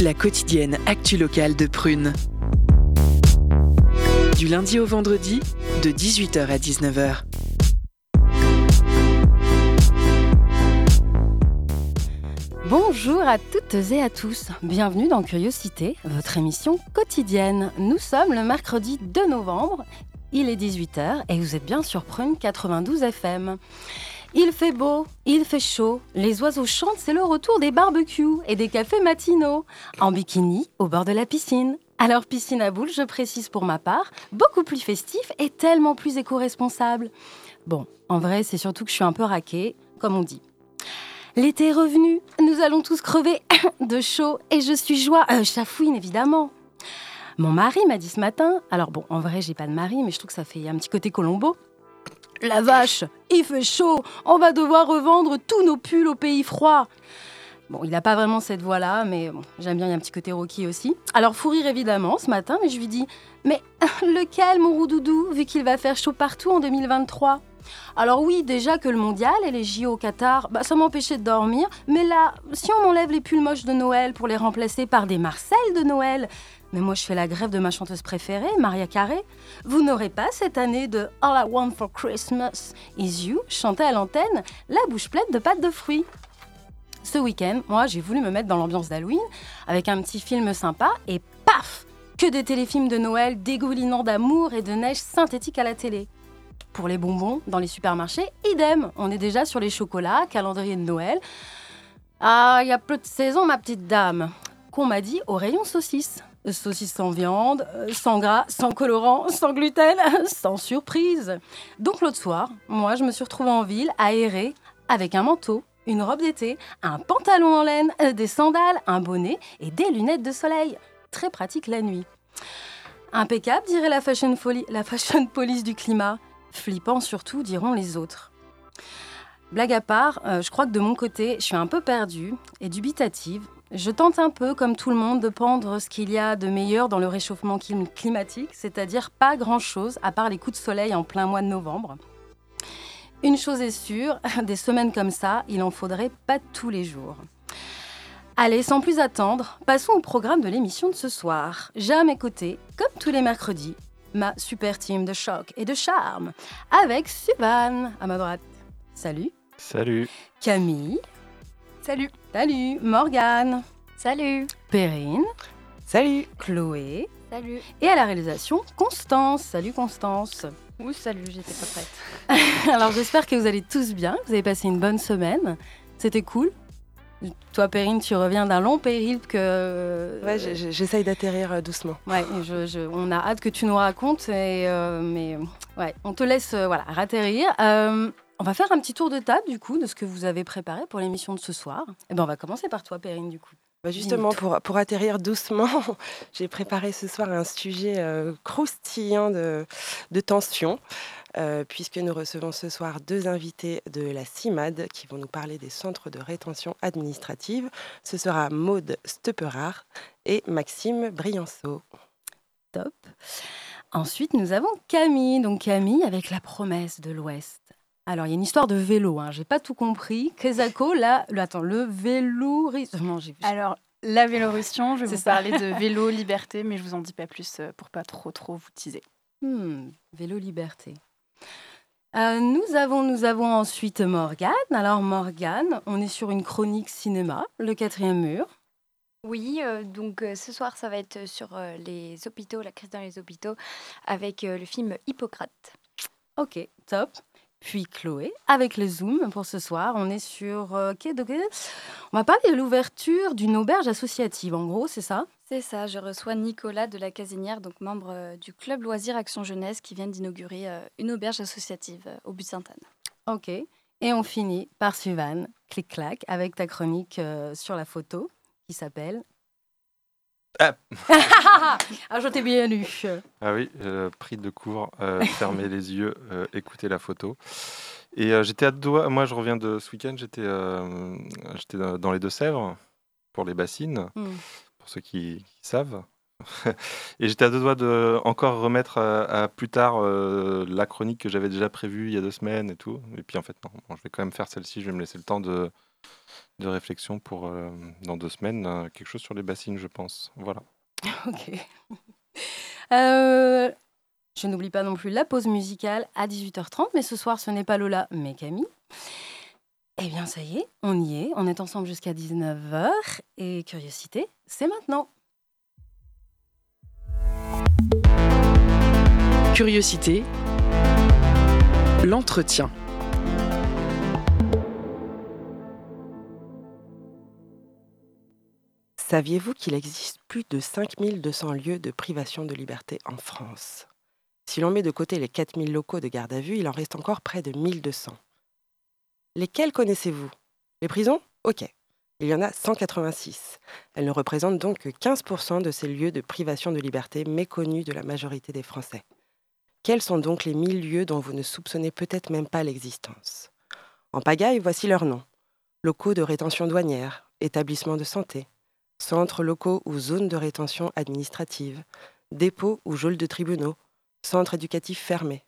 La quotidienne actu locale de Prune. Du lundi au vendredi, de 18h à 19h. Bonjour à toutes et à tous, bienvenue dans Curiosité, votre émission quotidienne. Nous sommes le mercredi 2 novembre, il est 18h et vous êtes bien sur Prune 92 FM. Il fait beau, il fait chaud, les oiseaux chantent, c'est le retour des barbecues et des cafés matinaux, en bikini au bord de la piscine. Alors piscine à boules, je précise pour ma part, beaucoup plus festif et tellement plus éco-responsable. Bon, en vrai, c'est surtout que je suis un peu raquée, comme on dit. L'été est revenu, nous allons tous crever de chaud et je suis joie, euh, chafouine évidemment. Mon mari m'a dit ce matin, alors bon, en vrai, j'ai pas de mari, mais je trouve que ça fait un petit côté Colombo. La vache, il fait chaud, on va devoir revendre tous nos pulls au pays froid. Bon, il n'a pas vraiment cette voix-là, mais j'aime bien, il y a un petit côté Rocky aussi. Alors, fou rire évidemment ce matin, mais je lui dis Mais lequel, mon roudoudou, vu qu'il va faire chaud partout en 2023 alors oui, déjà que le mondial et les JO au Qatar, bah, ça m'empêchait de dormir. Mais là, si on m'enlève les pulls moches de Noël pour les remplacer par des Marcel de Noël, mais moi je fais la grève de ma chanteuse préférée, Maria Carey, vous n'aurez pas cette année de All I Want for Christmas is You chanté à l'antenne, la bouche pleine de pâtes de fruits. Ce week-end, moi j'ai voulu me mettre dans l'ambiance d'Halloween avec un petit film sympa et paf Que des téléfilms de Noël dégoulinant d'amour et de neige synthétique à la télé. Pour les bonbons, dans les supermarchés, idem. On est déjà sur les chocolats, calendrier de Noël. Ah, il y a peu de saison, ma petite dame. Qu'on m'a dit au rayon saucisse. Saucisse sans viande, euh, sans gras, sans colorant, sans gluten, sans surprise. Donc l'autre soir, moi, je me suis retrouvée en ville, aérée, avec un manteau, une robe d'été, un pantalon en laine, euh, des sandales, un bonnet et des lunettes de soleil. Très pratique la nuit. Impeccable, dirait la fashion, police du climat. Flippant surtout, diront les autres. Blague à part, euh, je crois que de mon côté, je suis un peu perdue et dubitative. Je tente un peu, comme tout le monde, de pendre ce qu'il y a de meilleur dans le réchauffement climatique, c'est-à-dire pas grand-chose à part les coups de soleil en plein mois de novembre. Une chose est sûre, des semaines comme ça, il en faudrait pas tous les jours. Allez, sans plus attendre, passons au programme de l'émission de ce soir. J'ai à mes côtés, comme tous les mercredis, ma super team de choc et de charme, avec Suvan à ma droite. Salut. Salut. Camille. Salut. Salut. Morgane. Salut. Perrine. Salut. Chloé. Salut. Et à la réalisation, Constance. Salut Constance. Oui, salut, j'étais pas prête. Alors j'espère que vous allez tous bien, que vous avez passé une bonne semaine. C'était cool. Toi, Perrine, tu reviens d'un long périple que. Ouais, j'essaye d'atterrir euh, doucement. Ouais, on a hâte que tu nous racontes, et, euh, mais ouais, on te laisse euh, voilà, ratterrir. On va faire un petit tour de table, du coup, de ce que vous avez préparé pour l'émission de ce soir. Et eh ben, on va commencer par toi, Perrine, du coup. Bah justement, pour, pour, atterrir doucement, j'ai préparé ce soir un sujet croustillant de, de tension. Euh, puisque nous recevons ce soir deux invités de la CIMAD qui vont nous parler des centres de rétention administrative. Ce sera Maude Stepperard et Maxime Brianceau. Top. Ensuite, nous avons Camille. Donc Camille avec la promesse de l'Ouest. Alors, il y a une histoire de vélo, hein. j'ai pas tout compris. Kesako, là, le, attends, le vélo... Alors, la Vélorussion, je vais vous parler de vélo liberté, mais je vous en dis pas plus euh, pour pas trop trop vous teaser. Hmm, vélo liberté. Euh, nous, avons, nous avons ensuite Morgane. Alors Morgane, on est sur une chronique cinéma, le quatrième mur. Oui, euh, donc euh, ce soir, ça va être sur les hôpitaux, la crise dans les hôpitaux, avec le film Hippocrate. Ok, top. Puis Chloé, avec le Zoom pour ce soir, on est sur... donc, on va parler de l'ouverture d'une auberge associative, en gros, c'est ça? C'est ça, je reçois Nicolas de la Casinière, donc membre euh, du club Loisirs Action Jeunesse, qui vient d'inaugurer euh, une auberge associative euh, au but Sainte-Anne. Ok. Et on finit par Suvan, clic-clac, avec ta chronique sur la photo qui s'appelle. Ah, ah je t'ai bien lu. Ah oui, pris de cours, fermer les yeux, écouter la photo. Et j'étais à deux moi je reviens de ce week-end, j'étais dans les Deux-Sèvres pour les bassines. Hmm pour ceux qui, savent. et j'étais à deux doigts de encore remettre à, plus tard euh, la chronique que j'avais déjà prévue il y a deux semaines et tout. Et puis en fait, non, je vais quand même faire celle-ci. Je vais me laisser le temps de, de réflexion pour dans deux semaines, quelque chose sur les bassines, je pense. Voilà. Ok. je n'oublie pas non plus la pause musicale à 18h30, mais ce soir, ce n'est pas Lola, mais Camille. Eh bien, ça y est, on y est. On est ensemble jusqu'à 19h. Et curiosité, c'est maintenant. Curiosité, l'entretien. Saviez-vous qu'il existe plus de 5200 lieux de privation de liberté en France? Si l'on met de côté les 4000 locaux de garde à vue, il en reste encore près de 1200. Lesquels connaissez-vous? Les prisons? Ok. Il y en a 186. Elles ne représentent donc que 15% de ces lieux de privation de liberté méconnus de la majorité des Français. Quels sont donc les 1000 lieux dont vous ne soupçonnez peut-être même pas l'existence? En pagaille, voici leurs noms. Locaux de rétention douanière, établissements de santé, centres locaux ou zones de rétention administrative, dépôts ou geôles de tribunaux, centres éducatifs fermés.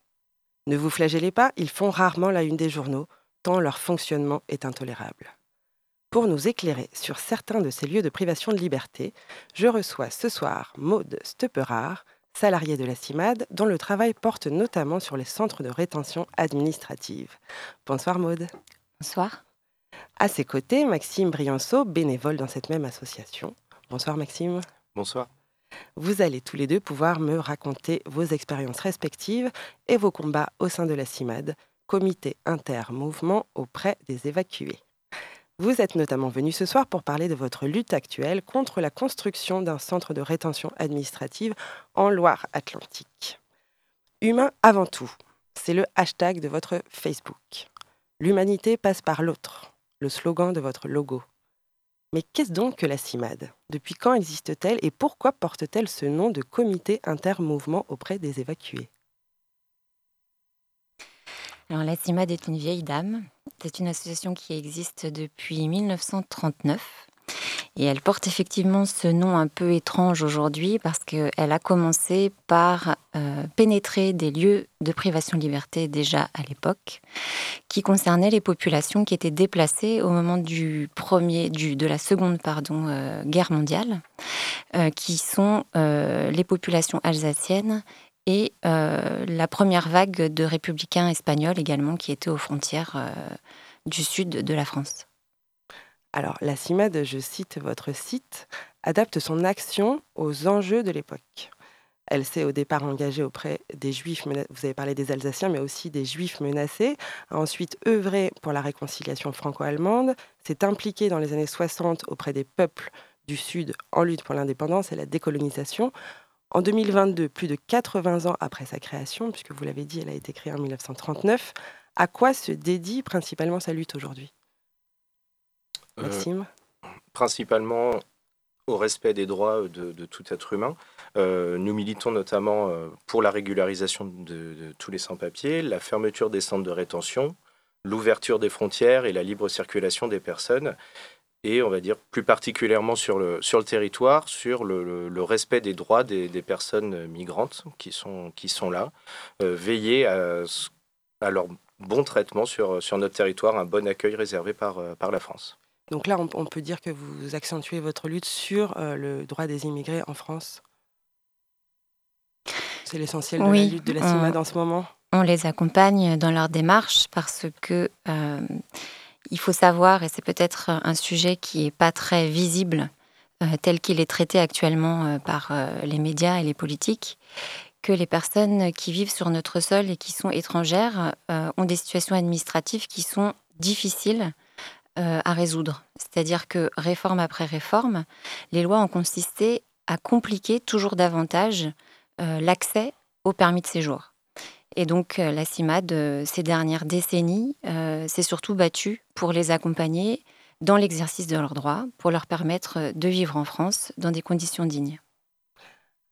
Ne vous flagellez pas, ils font rarement la une des journaux, leur fonctionnement est intolérable. Pour nous éclairer sur certains de ces lieux de privation de liberté, je reçois ce soir Maude Stepperard, salariée de la CIMAD, dont le travail porte notamment sur les centres de rétention administrative. Bonsoir Maude. Bonsoir. À ses côtés, Maxime Brianceau, bénévole dans cette même association. Bonsoir Maxime. Bonsoir. Vous allez tous les deux pouvoir me raconter vos expériences respectives et vos combats au sein de la CIMAD, comité inter-mouvement auprès des évacués. Vous êtes notamment venu ce soir pour parler de votre lutte actuelle contre la construction d'un centre de rétention administrative en Loire-Atlantique. Humain avant tout, c'est le hashtag de votre Facebook. L'humanité passe par l'autre, le slogan de votre logo. Mais qu'est-ce donc que la CIMAD? Depuis quand existe-t-elle et pourquoi porte-t-elle ce nom de comité inter-mouvement auprès des évacués? Alors, la CIMAD est une vieille dame. C'est une association qui existe depuis 1939. Et elle porte effectivement ce nom un peu étrange aujourd'hui parce qu'elle a commencé par euh, pénétrer des lieux de privation de liberté déjà à l'époque, qui concernaient les populations qui étaient déplacées au moment du premier, de la seconde euh, guerre mondiale, euh, qui sont les populations alsaciennes et la première vague de républicains espagnols également qui étaient aux frontières du sud de la France. Alors, la CIMAD, je cite votre site, adapte son action aux enjeux de l'époque. Elle s'est au départ engagée auprès des Juifs, vous avez parlé des Alsaciens, mais aussi des Juifs menacés, a ensuite œuvré pour la réconciliation franco-allemande, s'est impliquée dans les années 60 auprès des peuples du Sud en lutte pour l'indépendance et la décolonisation, en 2022, plus de 80 ans après sa création, puisque vous l'avez dit, elle a été créée en 1939, à quoi se dédie principalement sa lutte aujourd'hui? Maxime? Principalement au respect des droits de, tout être humain. Euh, nous militons notamment euh, pour la régularisation de tous les sans-papiers, la fermeture des centres de rétention, l'ouverture des frontières et la libre circulation des personnes et on va dire plus particulièrement sur le, sur le territoire, sur le, respect des droits des, personnes migrantes qui sont, qui sont là, euh, veiller à, à, leur bon traitement sur, sur notre territoire, un bon accueil réservé par, euh, par la France. Donc là, on, peut dire que vous accentuez votre lutte sur euh, le droit des immigrés en France. C'est l'essentiel de la lutte de la CIMAD en ce moment. On les accompagne dans leur démarche parce que il faut savoir, et c'est peut-être un sujet qui n'est pas très visible euh, tel qu'il est traité actuellement euh, par euh, les médias et les politiques, que les personnes qui vivent sur notre sol et qui sont étrangères ont des situations administratives qui sont difficiles à résoudre. C'est-à-dire que réforme après réforme, les lois ont consisté à compliquer toujours davantage l'accès au permis de séjour. Et donc euh, la CIMAD, euh, ces dernières décennies, euh, s'est surtout battue pour les accompagner dans l'exercice de leurs droits, pour leur permettre de vivre en France dans des conditions dignes.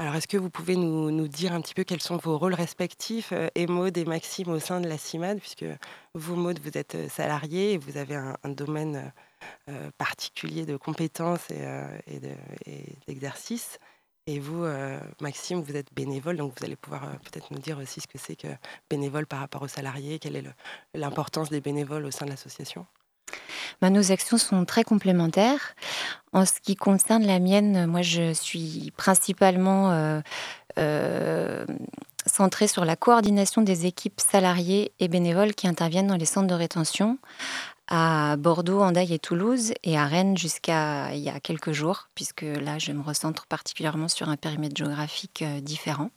Alors, est-ce que vous pouvez nous, dire un petit peu quels sont vos rôles respectifs, euh, et Maxime, au sein de la CIMAD, puisque vous, Maud, vous êtes salarié et vous avez un, domaine particulier de compétences et, d'exercice. Et vous, euh, Maxime, vous êtes bénévole, donc vous allez pouvoir euh, peut-être nous dire aussi ce que c'est que bénévole par rapport aux salariés, quelle est l'importance des bénévoles au sein de l'association? Ben, Nos actions sont très complémentaires. En ce qui concerne la mienne, moi je suis principalement euh, euh, centrée sur la coordination des équipes salariées et bénévoles qui interviennent dans les centres de rétention à Bordeaux, Andaille et Toulouse et à Rennes jusqu'à il y a quelques jours, puisque là je me recentre particulièrement sur un périmètre géographique euh, différent.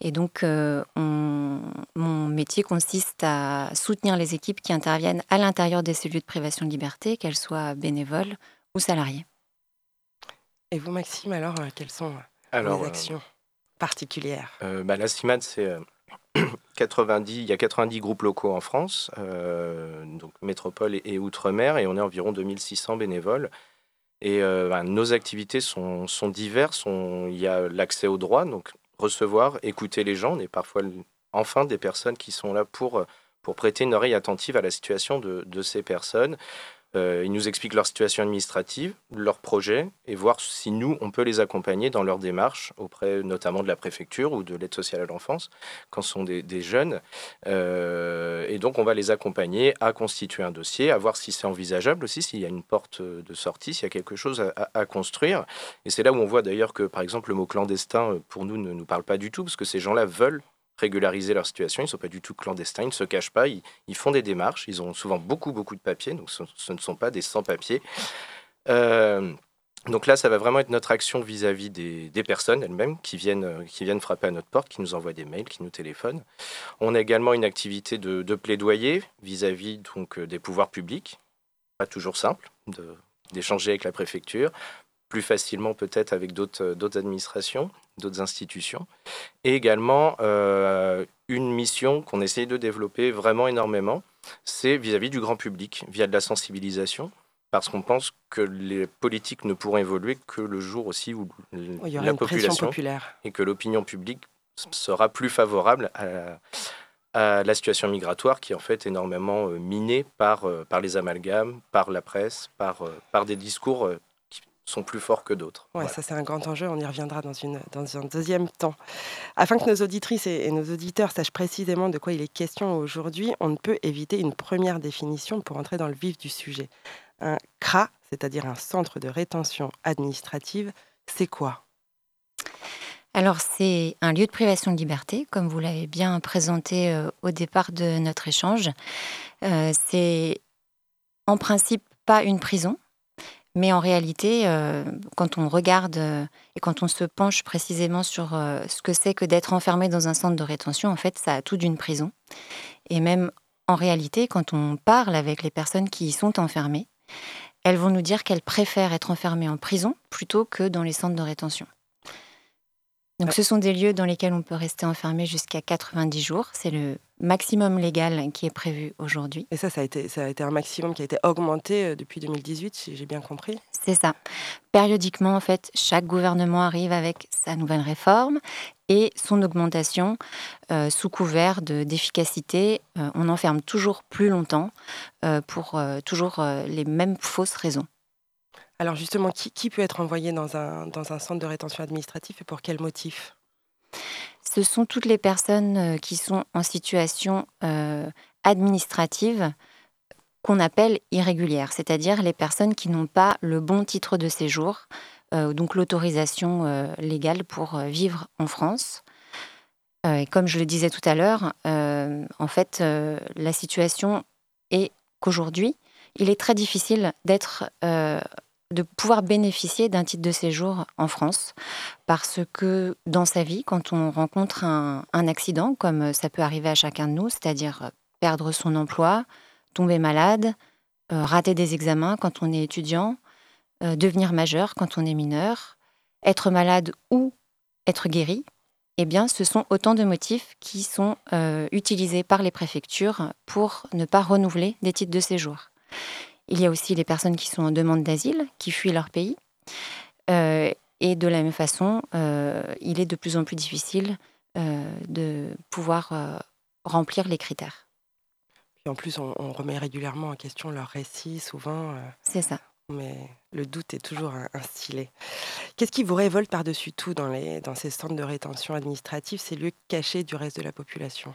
Et donc mon métier consiste à soutenir les équipes qui interviennent à l'intérieur des cellules de privation de liberté, qu'elles soient bénévoles ou salariées. Et vous, Maxime, alors, euh, quelles sont euh, les actions particulières? euh, bah, La CIMAD, c'est 90, il y a 90 groupes locaux en France, donc métropole et, outre-mer, et on est environ 2600 bénévoles. Et bah, nos activités sont, diverses. il y a l'accès aux droits, donc recevoir, écouter les gens. On est parfois enfin des personnes qui sont là pour, prêter une oreille attentive à la situation de ces personnes. Euh, ils nous expliquent leur situation administrative, leurs projets, et voir si nous, on peut les accompagner dans leur démarche auprès notamment de la préfecture ou de l'aide sociale à l'enfance, quand ce sont des, jeunes. Euh, et donc, on va les accompagner à constituer un dossier, à voir si c'est envisageable aussi, s'il y a une porte de sortie, s'il y a quelque chose à, construire. Et c'est là où on voit d'ailleurs que, par exemple, le mot clandestin, pour nous, ne nous parle pas du tout, parce que ces gens-là veulent régulariser leur situation. Ils ne sont pas du tout clandestins, ils ne se cachent pas, ils, font des démarches. Ils ont souvent beaucoup, beaucoup de papiers, donc ce, ne sont pas des sans-papiers. Euh, donc là, ça va vraiment être notre action vis-à-vis des, personnes elles-mêmes qui viennent, qui viennent frapper à notre porte, qui nous envoient des mails, qui nous téléphonent. On a également une activité de, plaidoyer vis-à-vis donc euh, des pouvoirs publics. Pas toujours simple d'échanger avec la préfecture, plus facilement peut-être avec d'autres administrations d'autres institutions. Et également, euh, une mission qu'on essaye de développer vraiment énormément, c'est vis-à-vis du grand public, via de la sensibilisation, parce qu'on pense que les politiques ne pourront évoluer que le jour aussi où la population populaire. et que l'opinion publique sera plus favorable à, la situation migratoire qui est en fait énormément euh, minée par, euh, par les amalgames, par la presse, par, par des discours sont plus forts que d'autres. Ouais, ça c'est un grand enjeu, on y reviendra dans, une, dans un deuxième temps. Afin que nos auditrices et, nos auditeurs sachent précisément de quoi il est question aujourd'hui, on ne peut éviter une première définition pour entrer dans le vif du sujet. Un CRA, c'est-à-dire un centre de rétention administrative, c'est quoi? Alors c'est un lieu de privation de liberté, comme vous l'avez bien présenté euh, au départ de notre échange. Euh, c'est en principe pas une prison, mais en réalité, euh, quand on regarde euh, et quand on se penche précisément sur euh, ce que c'est que d'être enfermé dans un centre de rétention, en fait, ça a tout d'une prison. Et même en réalité, quand on parle avec les personnes qui y sont enfermées, elles vont nous dire qu'elles préfèrent être enfermées en prison plutôt que dans les centres de rétention. Donc, ce sont des lieux dans lesquels on peut rester enfermé jusqu'à 90 jours. C'est le maximum légal qui est prévu aujourd'hui. Et ça, ça a, été, ça a été un maximum qui a été augmenté euh, depuis 2018, si j'ai bien compris. C'est ça. Périodiquement, en fait, chaque gouvernement arrive avec sa nouvelle réforme et son augmentation euh, sous couvert d'efficacité. Euh, on enferme toujours plus longtemps pour toujours les mêmes fausses raisons. Alors justement, qui, peut être envoyé dans un, dans un centre de rétention administratif et pour quel motif? Ce sont toutes les personnes euh, qui sont en situation euh, administrative qu'on appelle irrégulière, c'est-à-dire les personnes qui n'ont pas le bon titre de séjour, euh, donc l'autorisation légale pour vivre en France. et comme je le disais tout à l'heure, en fait, la situation est qu'aujourd'hui, il est très difficile d'être de pouvoir bénéficier d'un titre de séjour en France. Parce que dans sa vie, quand on rencontre un, accident, comme ça peut arriver à chacun de nous, c'est-à-dire perdre son emploi, tomber malade, euh, rater des examens quand on est étudiant, euh, devenir majeur quand on est mineur, être malade ou être guéri, eh bien, ce sont autant de motifs qui sont euh, utilisés par les préfectures pour ne pas renouveler des titres de séjour. Il y a aussi les personnes qui sont en demande d'asile, qui fuient leur pays. Euh, et de la même façon, euh, il est de plus en plus difficile euh, de pouvoir remplir les critères. Et en plus, on, remet régulièrement en question leur récit, souvent. C'est ça. Mais le doute est toujours instillé. Qu'est-ce qui vous révolte par-dessus tout dans, les, dans ces centres de rétention administrative, ces lieux cachés du reste de la population?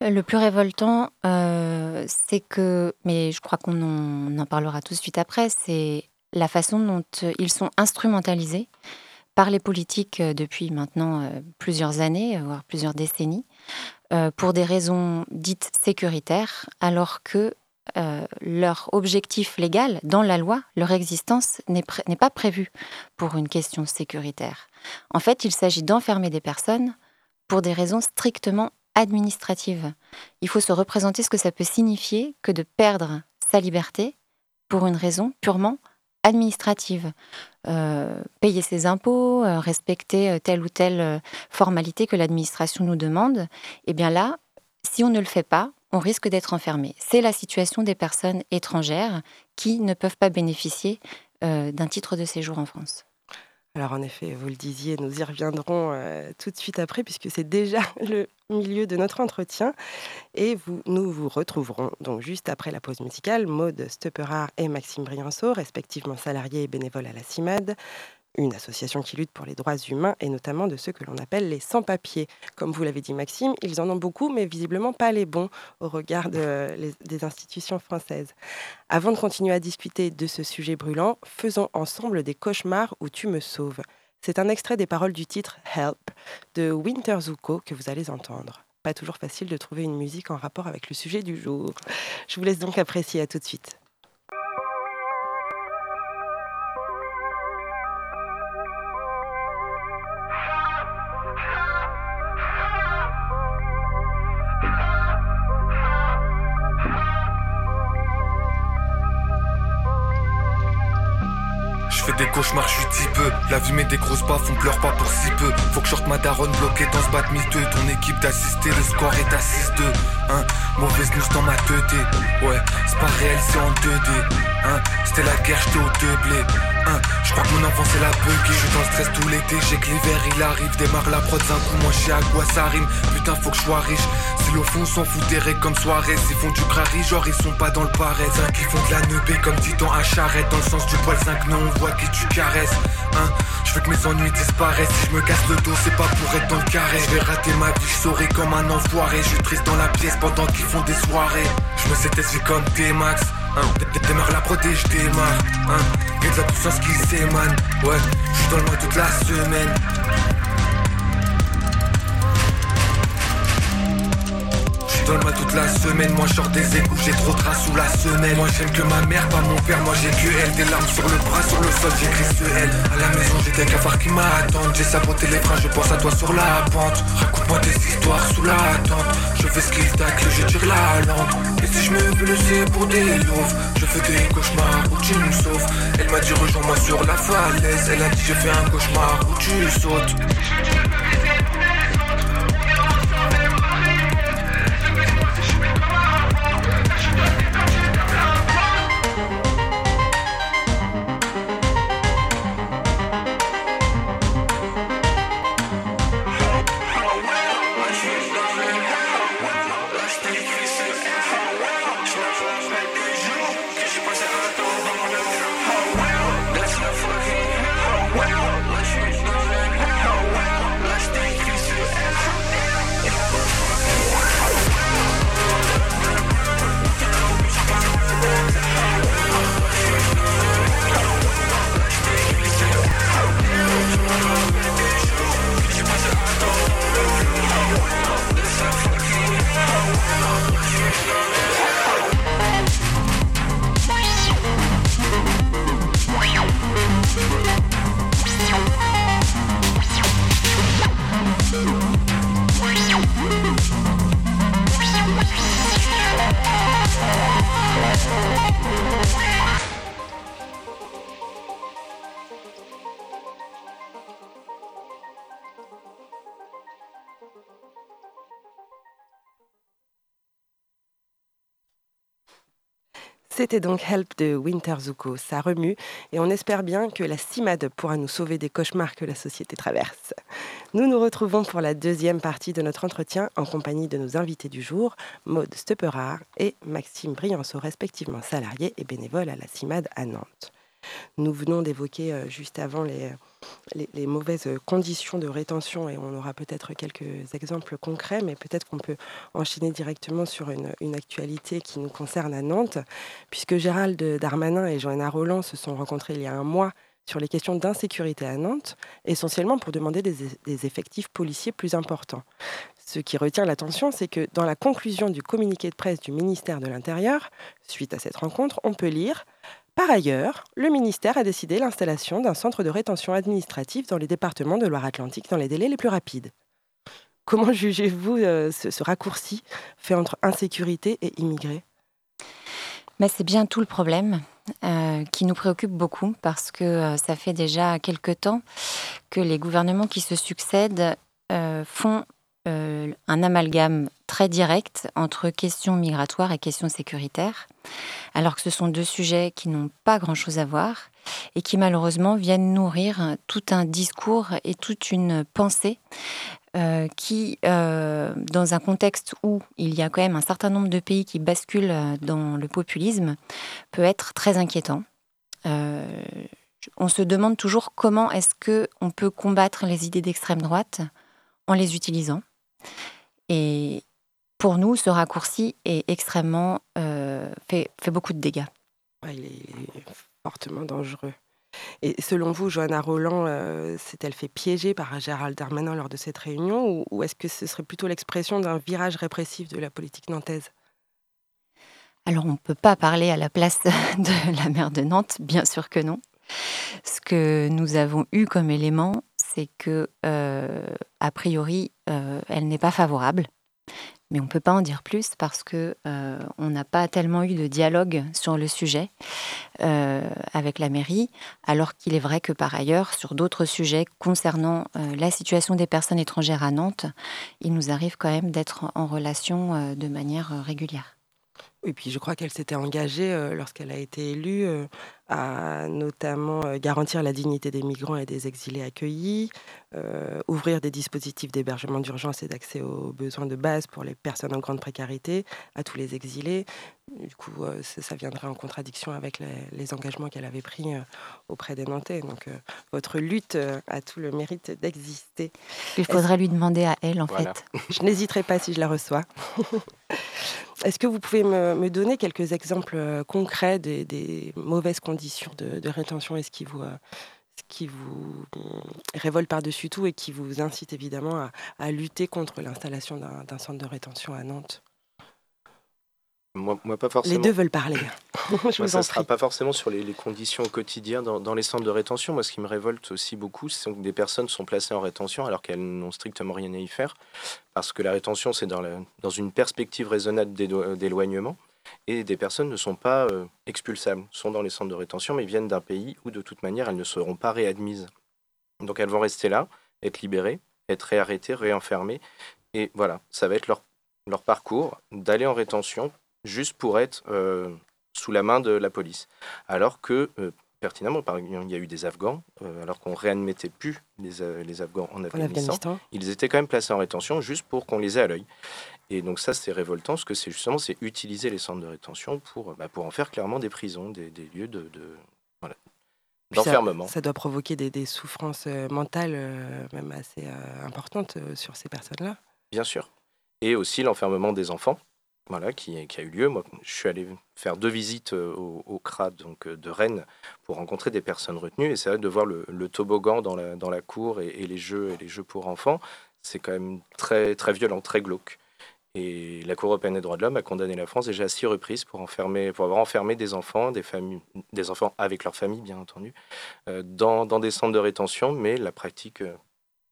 Le plus révoltant, c'est que, mais je crois qu'on en, parlera tout de suite après, c'est la façon dont ils sont instrumentalisés par les politiques depuis maintenant plusieurs années, voire plusieurs décennies, pour des raisons dites sécuritaires, alors que euh, leur objectif légal dans la loi, leur existence n'est pas prévue pour une question sécuritaire. En fait, il s'agit d'enfermer des personnes pour des raisons strictement administratives. Il faut se représenter ce que ça peut signifier que de perdre sa liberté pour une raison purement administrative. Euh, payer ses impôts, euh, respecter telle ou telle formalité que l'administration nous demande, eh bien là, si on ne le fait pas, on risque d'être enfermé. C'est la situation des personnes étrangères qui ne peuvent pas bénéficier euh, d'un titre de séjour en France. Alors en effet, vous le disiez, nous y reviendrons euh, tout de suite après puisque c'est déjà le milieu de notre entretien et nous vous retrouverons donc juste après la pause musicale, Maude Stepperard et Maxime Brianceau, respectivement salariés et bénévoles à la CIMAD, une association qui lutte pour les droits humains et notamment de ceux que l'on appelle les sans-papiers. Comme vous l'avez dit Maxime, ils en ont beaucoup, mais visiblement pas les bons au regard des institutions françaises. Avant de continuer à discuter de ce sujet brûlant, faisons ensemble des cauchemars où tu me sauves. C'est un extrait des paroles du titre Help de Winter Zuko que vous allez entendre. Pas toujours facile de trouver une musique en rapport avec le sujet du jour. Je vous laisse donc apprécier à tout de suite. Des cauchemars, je suis petit peu. La vie met des grosses baffes, on pleure pas pour si peu. Faut que sorte ma daronne bloquée dans ce badminton. Ton équipe d'assister, le score est à 6-2. Hein, mauvaise news dans ma tête. Ouais, c'est pas réel, c'est en 2D. Hein, c'était la guerre, j'étais au deux blé. Je crois que mon enfance c'est la buggy. Je suis dans le stress tout l'été, j'ai que l'hiver il arrive. Démarre la prod d'un coup, moi je à quoi ça rime. Putain, faut que je sois riche. Si au fond s'en fout des comme soirée, s'ils font du crari, genre ils sont pas dans le pareil. Hein, qui font de la neubée comme titan à charrette. Dans le sens du poil 5, non, on voit qui tu caresses. Hein, je veux que mes ennuis disparaissent. Si je me casse le dos, c'est pas pour être dans le carré. Je vais rater ma vie, je comme un enfoiré. Je suis triste dans la pièce pendant qu'ils font des soirées. Je me sais comme T-Max. Hein, démarre la protège, démarre. Hein, y'a de la puissance qui s'émane. Ouais, je suis dans le mois toute la semaine. La semaine, moi je des égouts, j'ai trop de traces sous la semaine Moi j'aime que ma mère, pas mon père, moi j'ai que elle. Des larmes sur le bras, sur le sol, j'écris ce elle À la maison j'étais cafard qui m'attend J'ai saboté les freins, je pense à toi sur la pente. Raconte-moi tes histoires sous la tente. Je fais ce qu'il tacle, je tire la lampe. Et si je me veux laisser pour des louves Je fais des cauchemars où tu me sauves. Elle m'a dit rejoins-moi sur la falaise. Elle a dit je fais un cauchemar où tu sautes Donc Help de Winter Zuko. Ça remue et on espère bien que la CIMAD pourra nous sauver des cauchemars que la société traverse. Nous nous retrouvons pour la deuxième partie de notre entretien en compagnie de nos invités du jour, Maude Stepperard et Maxime Brianceau, respectivement salariés et bénévoles à la CIMAD à Nantes. Nous venons d'évoquer euh, juste avant les, les, mauvaises conditions de rétention, et on aura peut-être quelques exemples concrets, mais peut-être qu'on peut enchaîner directement sur une, actualité qui nous concerne à Nantes, puisque Gérald Darmanin et Joanna Roland se sont rencontrés il y a un mois sur les questions d'insécurité à Nantes, essentiellement pour demander des, des, effectifs policiers plus importants. Ce qui retient l'attention, c'est que dans la conclusion du communiqué de presse du ministère de l'Intérieur, suite à cette rencontre, on peut lire par ailleurs, le ministère a décidé l'installation d'un centre de rétention administrative dans les départements de Loire-Atlantique dans les délais les plus rapides. Comment jugez-vous euh, ce, raccourci fait entre insécurité et immigrés? Mais C'est bien tout le problème euh, qui nous préoccupe beaucoup parce que euh, ça fait déjà quelque temps que les gouvernements qui se succèdent font un amalgame très direct entre questions migratoires et questions sécuritaires, alors que ce sont deux sujets qui n'ont pas grand-chose à voir et qui malheureusement viennent nourrir tout un discours et toute une pensée euh, qui, euh, dans un contexte où il y a quand même un certain nombre de pays qui basculent dans le populisme, peut être très inquiétant. Euh, on se demande toujours comment est-ce que on peut combattre les idées d'extrême droite en les utilisant. Et, pour nous, ce raccourci est extrêmement euh, fait, fait, beaucoup de dégâts. il est fortement dangereux. Et selon vous, Johanna Roland euh, s'est-elle fait piéger par Gérald Darmanin lors de cette réunion ou, est-ce que ce serait plutôt l'expression d'un virage répressif de la politique nantaise? Alors, on ne peut pas parler à la place de la maire de Nantes, bien sûr que non. Ce que nous avons eu comme élément, c'est que, euh, a priori, elle n'est pas favorable mais on ne peut pas en dire plus parce que euh, on n'a pas tellement eu de dialogue sur le sujet euh, avec la mairie, alors qu'il est vrai que par ailleurs, sur d'autres sujets concernant euh, la situation des personnes étrangères à Nantes, il nous arrive quand même d'être en relation de manière régulière. Oui, puis je crois qu'elle s'était engagée lorsqu'elle a été élue à notamment euh, garantir la dignité des migrants et des exilés accueillis, euh, ouvrir des dispositifs d'hébergement d'urgence et d'accès aux besoins de base pour les personnes en grande précarité, à tous les exilés. Du coup, euh, ça, viendrait en contradiction avec les, engagements qu'elle avait pris auprès des Nantais. Donc, votre lutte a tout le mérite d'exister. Il faudrait lui demander à elle, en fait. Je n'hésiterai pas si je la reçois. Est-ce que vous pouvez me, donner quelques exemples concrets des, mauvaises conditions de, rétention et ce qui vous, euh, qui vous euh, révolte par-dessus tout et qui vous incite évidemment à lutter contre l'installation d'un centre de rétention à Nantes? Moi, pas forcément. Les deux veulent parler. Je ça ne sera pas forcément sur les, conditions au quotidien dans, les centres de rétention. Moi, ce qui me révolte aussi beaucoup, c'est que des personnes sont placées en rétention alors qu'elles n'ont strictement rien à y faire. Parce que la rétention, c'est dans, dans une perspective raisonnable d'éloignement. Et des personnes ne sont pas euh, expulsables, sont dans les centres de rétention, mais viennent d'un pays où, de toute manière, elles ne seront pas réadmises. Donc, elles vont rester là, être libérées, être réarrêtées, réenfermées. Et voilà, ça va être leur, leur parcours d'aller en rétention juste pour être euh, sous la main de la police. Alors que, euh, pertinemment, par exemple, il y a eu des Afghans, euh, alors qu'on réadmettait plus les, les Afghans en Afghanistan, ils étaient quand même placés en rétention juste pour qu'on les ait à l'œil. Et donc ça, c'est révoltant, parce que c'est justement c'est utiliser les centres de rétention pour, bah, pour en faire clairement des prisons, des, des lieux de, de d'enfermement. Ça, doit provoquer des, des souffrances mentales même assez importantes sur ces personnes-là. Bien sûr. Et aussi l'enfermement des enfants, voilà, qui, a eu lieu. Moi, je suis allé faire deux visites euh, au, CRAD donc, euh, de Rennes pour rencontrer des personnes retenues. Et c'est vrai de voir le, toboggan dans la, dans la cour et, les jeux et les jeux pour enfants, c'est quand même très, très violent, très glauque. Et la Cour européenne des droits de l'homme a condamné la France déjà à six reprises pour, enfermer, pour avoir enfermé des enfants, des, familles, des enfants avec leur famille, bien entendu, euh, dans, dans, des centres de rétention, mais la pratique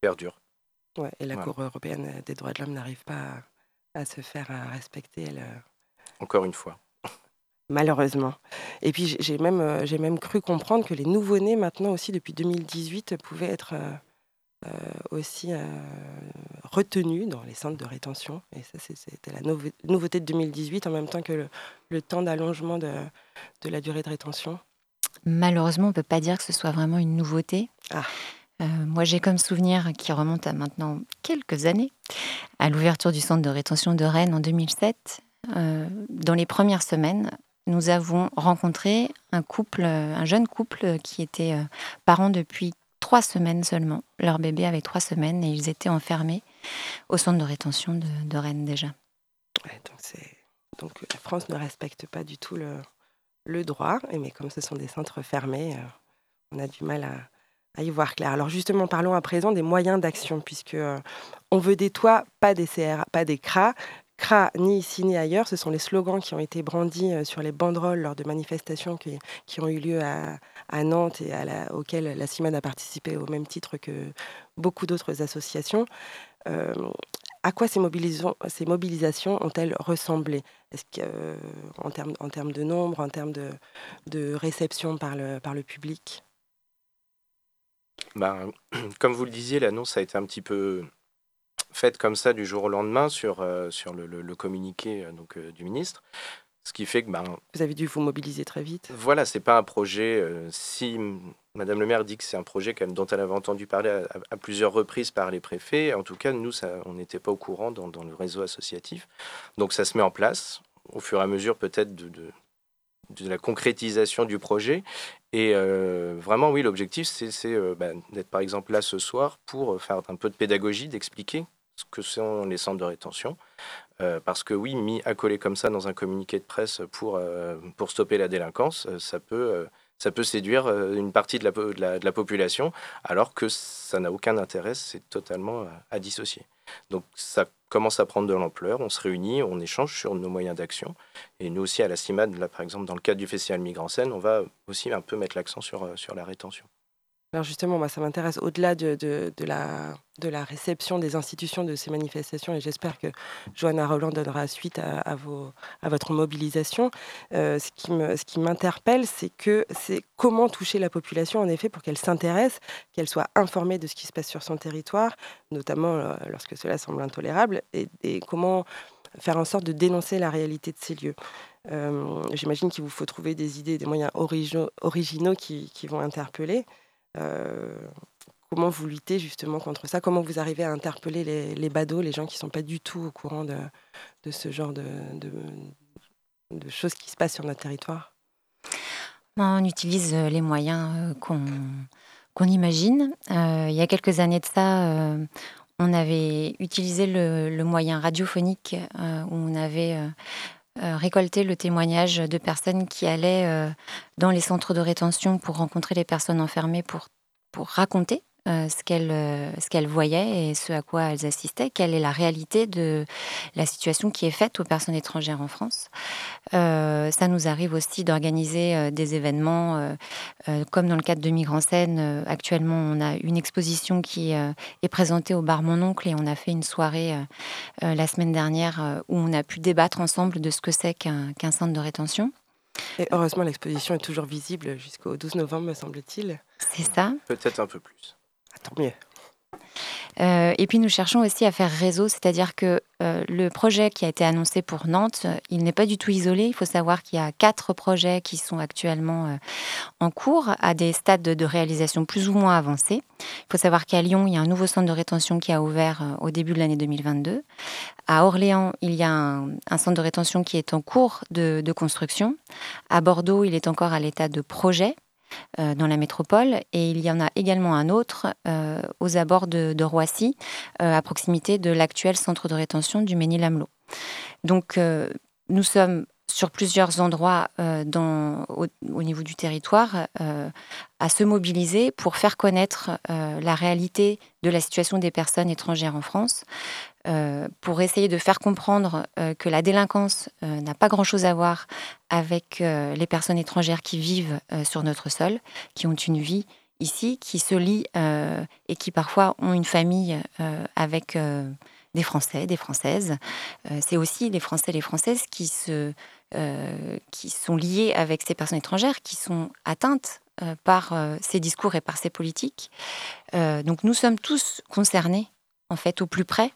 perdure. Ouais, et la Cour européenne des droits de l'homme n'arrive pas à à se faire euh, respecter. Le... Encore une fois. Malheureusement. Et puis j'ai même, euh, même cru comprendre que les nouveau-nés, maintenant aussi depuis 2018, pouvaient être euh, aussi retenus dans les centres de rétention. Et ça, c'était la nouveauté de 2018, en même temps que le, le temps d'allongement de, de, la durée de rétention. Malheureusement, on ne peut pas dire que ce soit vraiment une nouveauté. Ah. Euh, moi, j'ai comme souvenir, qui remonte à maintenant quelques années, à l'ouverture du centre de rétention de Rennes en 2007. Euh, dans les premières semaines, nous avons rencontré un couple, un jeune couple qui était euh, parent depuis trois semaines seulement. Leur bébé avait trois semaines et ils étaient enfermés au centre de rétention de, Rennes déjà. donc, la France ne respecte pas du tout le, droit, mais comme ce sont des centres fermés, euh, on a du mal à, y voir clair. Alors justement, parlons à présent des moyens d'action, puisque euh, on veut des toits, pas des CRA, pas des CRA. CRA, ni ici ni ailleurs, ce sont les slogans qui ont été brandis euh, sur les banderoles lors de manifestations qui, ont eu lieu à, Nantes et auxquelles la CIMAD a participé au même titre que beaucoup d'autres associations. Euh, à quoi ces, mobilisations ont-elles ressemblé? Est-ce que, en, termes, de nombre, en termes de, de réception par le, par le public? Ben, Comme vous le disiez, l'annonce a été un petit peu faite comme ça du jour au lendemain sur, euh, sur le, le, communiqué euh, donc, euh, du ministre. Ce qui fait que. Ben, vous avez dû vous mobiliser très vite. Voilà, c'est pas un projet. si Madame le maire dit que c'est un projet dont elle avait entendu parler à, plusieurs reprises par les préfets, en tout cas, nous, ça, on n'était pas au courant dans, dans, le réseau associatif. Donc ça se met en place au fur et à mesure peut-être de, de, de la concrétisation du projet. Et vraiment, oui, l'objectif, c'est ben, d'être par exemple là ce soir pour faire un peu de pédagogie, d'expliquer ce que sont les centres de rétention. Euh, parce que oui, mis coller comme ça dans un communiqué de presse pour, euh, pour stopper la délinquance, euh, ça peut, ça peut séduire une partie de la, population, alors que ça n'a aucun intérêt, c'est totalement à dissocier. Donc ça commence à prendre de l'ampleur, on se réunit, on échange sur nos moyens d'action. Et nous aussi, à la CIMAD, là par exemple, dans le cadre du Festival Migrant Scène, on va aussi un peu mettre l'accent sur, sur la rétention. Alors justement, moi, ça m'intéresse au-delà de, la, réception des institutions de ces manifestations, et j'espère que Johanna Roland donnera suite à, votre mobilisation. Euh, ce qui, m'interpelle, c'est comment toucher la population, en effet, pour qu'elle s'intéresse, qu'elle soit informée de ce qui se passe sur son territoire, notamment euh, lorsque cela semble intolérable, et, comment faire en sorte de dénoncer la réalité de ces lieux. Euh, j'imagine qu'il vous faut trouver des idées, des moyens originaux, qui vont interpeller. Euh, comment vous luttez justement contre ça? Comment vous arrivez à interpeller les, badauds, les gens qui ne sont pas du tout au courant de, ce genre de, choses qui se passent sur notre territoire? On utilise euh, les moyens euh, qu'on imagine. il y a quelques années de ça, on avait utilisé le, moyen radiophonique où on avait récolter le témoignage de personnes qui allaient euh, dans les centres de rétention pour rencontrer les personnes enfermées pour, pour raconter euh, ce qu'elles ce qu'elles voyaient et ce à quoi elles assistaient, quelle est la réalité de la situation qui est faite aux personnes étrangères en France? ça nous arrive aussi d'organiser des événements, comme dans le cadre de Migrants Scène. actuellement, on a une exposition qui est présentée au bar Mon Oncle et on a fait une soirée la semaine dernière où on a pu débattre ensemble de ce que c'est qu'un qu'un centre de rétention. Et heureusement, l'exposition est toujours visible jusqu'au 12 novembre, me semble-t-il. C'est ça. Peut-être un peu plus. Euh, et puis nous cherchons aussi à faire réseau, c'est-à-dire que euh, le projet qui a été annoncé pour Nantes, il n'est pas du tout isolé. Il faut savoir qu'il y a quatre projets qui sont actuellement euh, en cours à des stades de, réalisation plus ou moins avancés. Il faut savoir qu'à Lyon, il y a un nouveau centre de rétention qui a ouvert au début de l'année 2022. À Orléans, il y a un, centre de rétention qui est en cours de construction. À Bordeaux, il est encore à l'état de projet. Euh, dans la métropole. Et il y en a également un autre euh, aux abords de, Roissy, euh, à proximité de l'actuel centre de rétention du Ménil-Amelot. Donc, nous sommes sur plusieurs endroits au, niveau du territoire à se mobiliser pour faire connaître la réalité de la situation des personnes étrangères en France, pour essayer de faire comprendre euh, que la délinquance euh, n'a pas grand-chose à voir avec les personnes étrangères qui vivent sur notre sol, qui ont une vie ici, qui se lient et qui parfois ont une famille avec des Français, des Françaises. C'est aussi les Français et les Françaises qui, se, qui sont liés avec ces personnes étrangères, qui sont atteintes par ces discours et par ces politiques. donc nous sommes tous concernés en fait au plus près,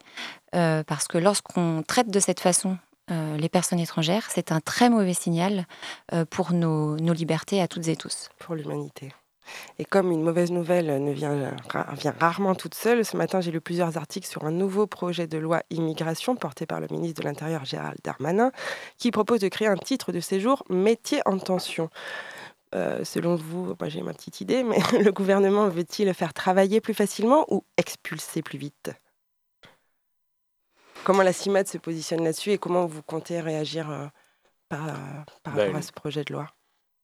euh, parce que lorsqu'on traite de cette façon euh, les personnes étrangères, c'est un très mauvais signal euh, pour nos, libertés à toutes et tous. Pour l'humanité. Et comme une mauvaise nouvelle ne vient, vient rarement toute seule, ce matin j'ai lu plusieurs articles sur un nouveau projet de loi immigration porté par le ministre de l'Intérieur Gérald Darmanin, qui propose de créer un titre de séjour métier en tension. Selon vous, moi j'ai ma petite idée, mais le gouvernement veut-il faire travailler plus facilement ou expulser plus vite? Comment la CIMAD se positionne là-dessus et comment vous comptez réagir par, par rapport ben, à ce projet de loi?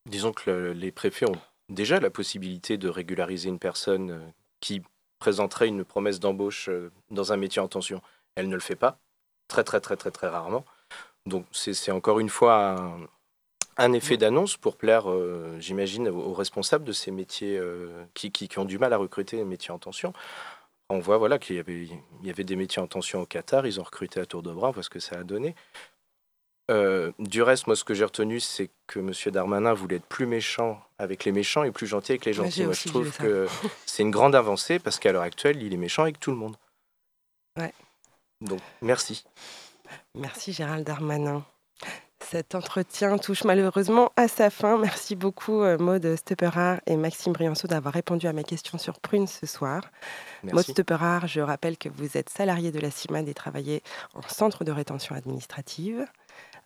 Disons que les préfets ont déjà la possibilité de régulariser une personne qui présenterait une promesse d'embauche dans un métier en tension. Elle ne le fait pas, très très très très très rarement. Donc c'est encore une fois un, effet d'annonce pour plaire, euh, j'imagine, aux, responsables de ces métiers euh, qui, qui, ont du mal à recruter les métiers en tension. On voit voilà, qu'il y avait, il y avait des métiers en tension au Qatar, ils ont recruté à tour de bras, on voit ce que ça a donné. Euh, du reste, moi, ce que j'ai retenu, c'est que M. Darmanin voulait être plus méchant avec les méchants et plus gentil avec les gentils. Moi, je trouve que c'est une grande avancée parce qu'à l'heure actuelle, il est méchant avec tout le monde. Ouais. Donc, merci. Merci Gérald Darmanin. Cet entretien touche malheureusement à sa fin. Merci beaucoup euh, Maude Stepperard et Maxime Brianceau d'avoir répondu à mes questions sur Prune ce soir. Merci. Maude Stepperard, je rappelle que vous êtes salarié de la CIMAD et travaillez en centre de rétention administrative.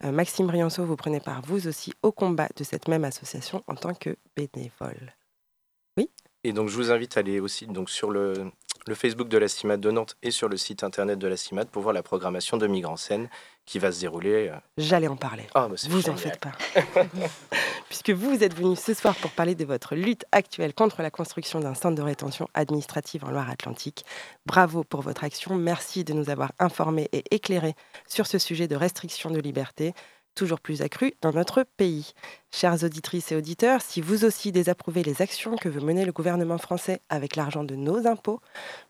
Euh, Maxime Brianceau, vous prenez part vous aussi au combat de cette même association en tant que bénévole. Oui? Et donc je vous invite à aller aussi donc, sur le le Facebook de la CIMAD de Nantes et sur le site internet de la CIMAD pour voir la programmation de Migrants Scène qui va se dérouler. Euh, J'allais en parler. Ah, bah, vous en faites pas. Puisque vous êtes venu ce soir pour parler de votre lutte actuelle contre la construction d'un centre de rétention administrative en Loire-Atlantique. Bravo pour votre action. Merci de nous avoir informés et éclairés sur ce sujet de restriction de liberté toujours plus accrue dans notre pays. Chères auditrices et auditeurs, si vous aussi désapprouvez les actions que veut mener le gouvernement français avec l'argent de nos impôts,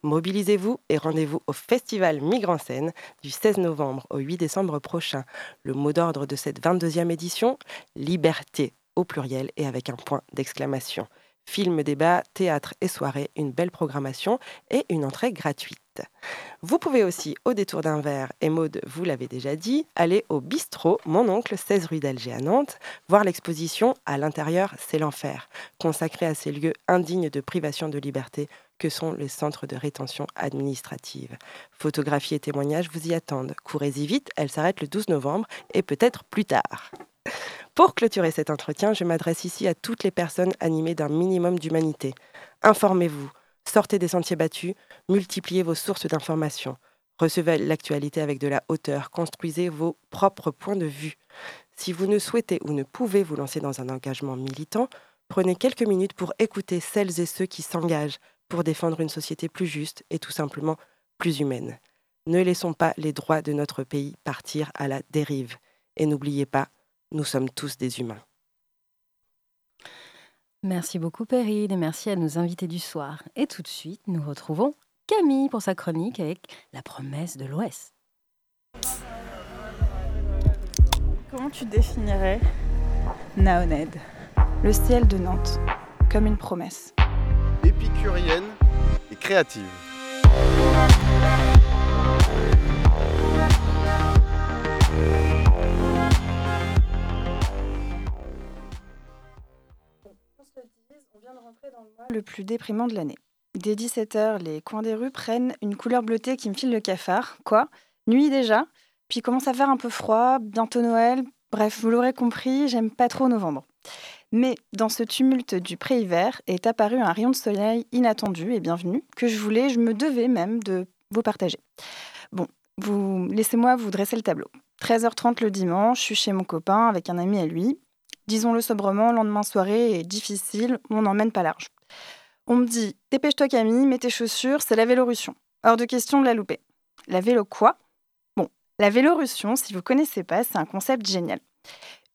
mobilisez-vous et rendez-vous au Festival Migrants Scène du 16 novembre au 8 décembre prochain. Le mot d'ordre de cette 22e édition, liberté au pluriel et avec un point d'exclamation. Film, débat, théâtre et soirée, une belle programmation et une entrée gratuite. Vous pouvez aussi, au détour d'un verre, et Maude, vous l'avez déjà dit, aller au bistrot Mon Oncle, 16 rue d'Alger à Nantes, voir l'exposition À l'intérieur, c'est l'enfer, consacrée à ces lieux indignes de privation de liberté que sont les centres de rétention administrative. Photographies et témoignages vous y attendent. Courez-y vite, elle s'arrête le 12 novembre et peut-être plus tard. Pour clôturer cet entretien, je m'adresse ici à toutes les personnes animées d'un minimum d'humanité. Informez-vous, sortez des sentiers battus, multipliez vos sources d'informations, recevez l'actualité avec de la hauteur, construisez vos propres points de vue. Si vous ne souhaitez ou ne pouvez vous lancer dans un engagement militant, prenez quelques minutes pour écouter celles et ceux qui s'engagent pour défendre une société plus juste et tout simplement plus humaine. Ne laissons pas les droits de notre pays partir à la dérive. Et n'oubliez pas, nous sommes tous des humains. Merci beaucoup Perrine et merci à nos invités du soir. Et tout de suite, nous retrouvons Camille pour sa chronique avec La promesse de l'Ouest. Comment tu définirais Naoned, le ciel de Nantes, comme une promesse Épicurienne et créative. Le plus déprimant de l'année. Dès 17h, les coins des rues prennent une couleur bleutée qui me file le cafard. Quoi? Nuit déjà? Puis commence à faire un peu froid, bientôt Noël. Bref, vous l'aurez compris, j'aime pas trop novembre. Mais dans ce tumulte du pré-hiver est apparu un rayon de soleil inattendu et bienvenu que je voulais, je me devais même de vous partager. Bon, vous laissez-moi vous dresser le tableau. 13h30 le dimanche, je suis chez mon copain avec un ami à lui. Disons-le sobrement, lendemain soirée est difficile, on n'emmène pas large. On me dit Dépêche-toi Camille, mets tes chaussures, c'est la Vélorussion. Hors de question de la louper. La vélo quoi? Bon, la Vélorussion, si vous ne connaissez pas, c'est un concept génial.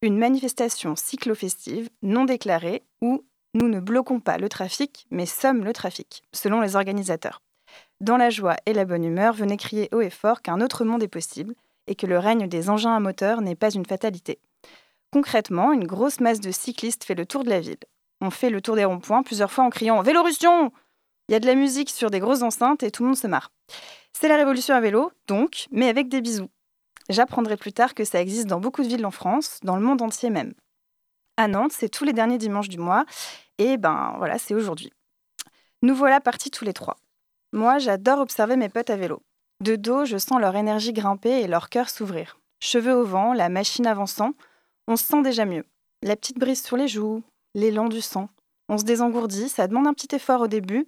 Une manifestation cyclo-festive non déclarée où nous ne bloquons pas le trafic, mais sommes le trafic, selon les organisateurs. Dans la joie et la bonne humeur, venez crier haut et fort qu'un autre monde est possible et que le règne des engins à moteur n'est pas une fatalité. Concrètement, une grosse masse de cyclistes fait le tour de la ville. On fait le tour des ronds-points plusieurs fois en criant Vélorussion Il y a de la musique sur des grosses enceintes et tout le monde se marre. C'est la révolution à vélo, donc, mais avec des bisous. J'apprendrai plus tard que ça existe dans beaucoup de villes en France, dans le monde entier même. À Nantes, c'est tous les derniers dimanches du mois, et ben voilà, c'est aujourd'hui. Nous voilà partis tous les trois. Moi, j'adore observer mes potes à vélo. De dos, je sens leur énergie grimper et leur cœur s'ouvrir. Cheveux au vent, la machine avançant, on se sent déjà mieux. La petite brise sur les joues, l'élan du sang. On se désengourdit, ça demande un petit effort au début,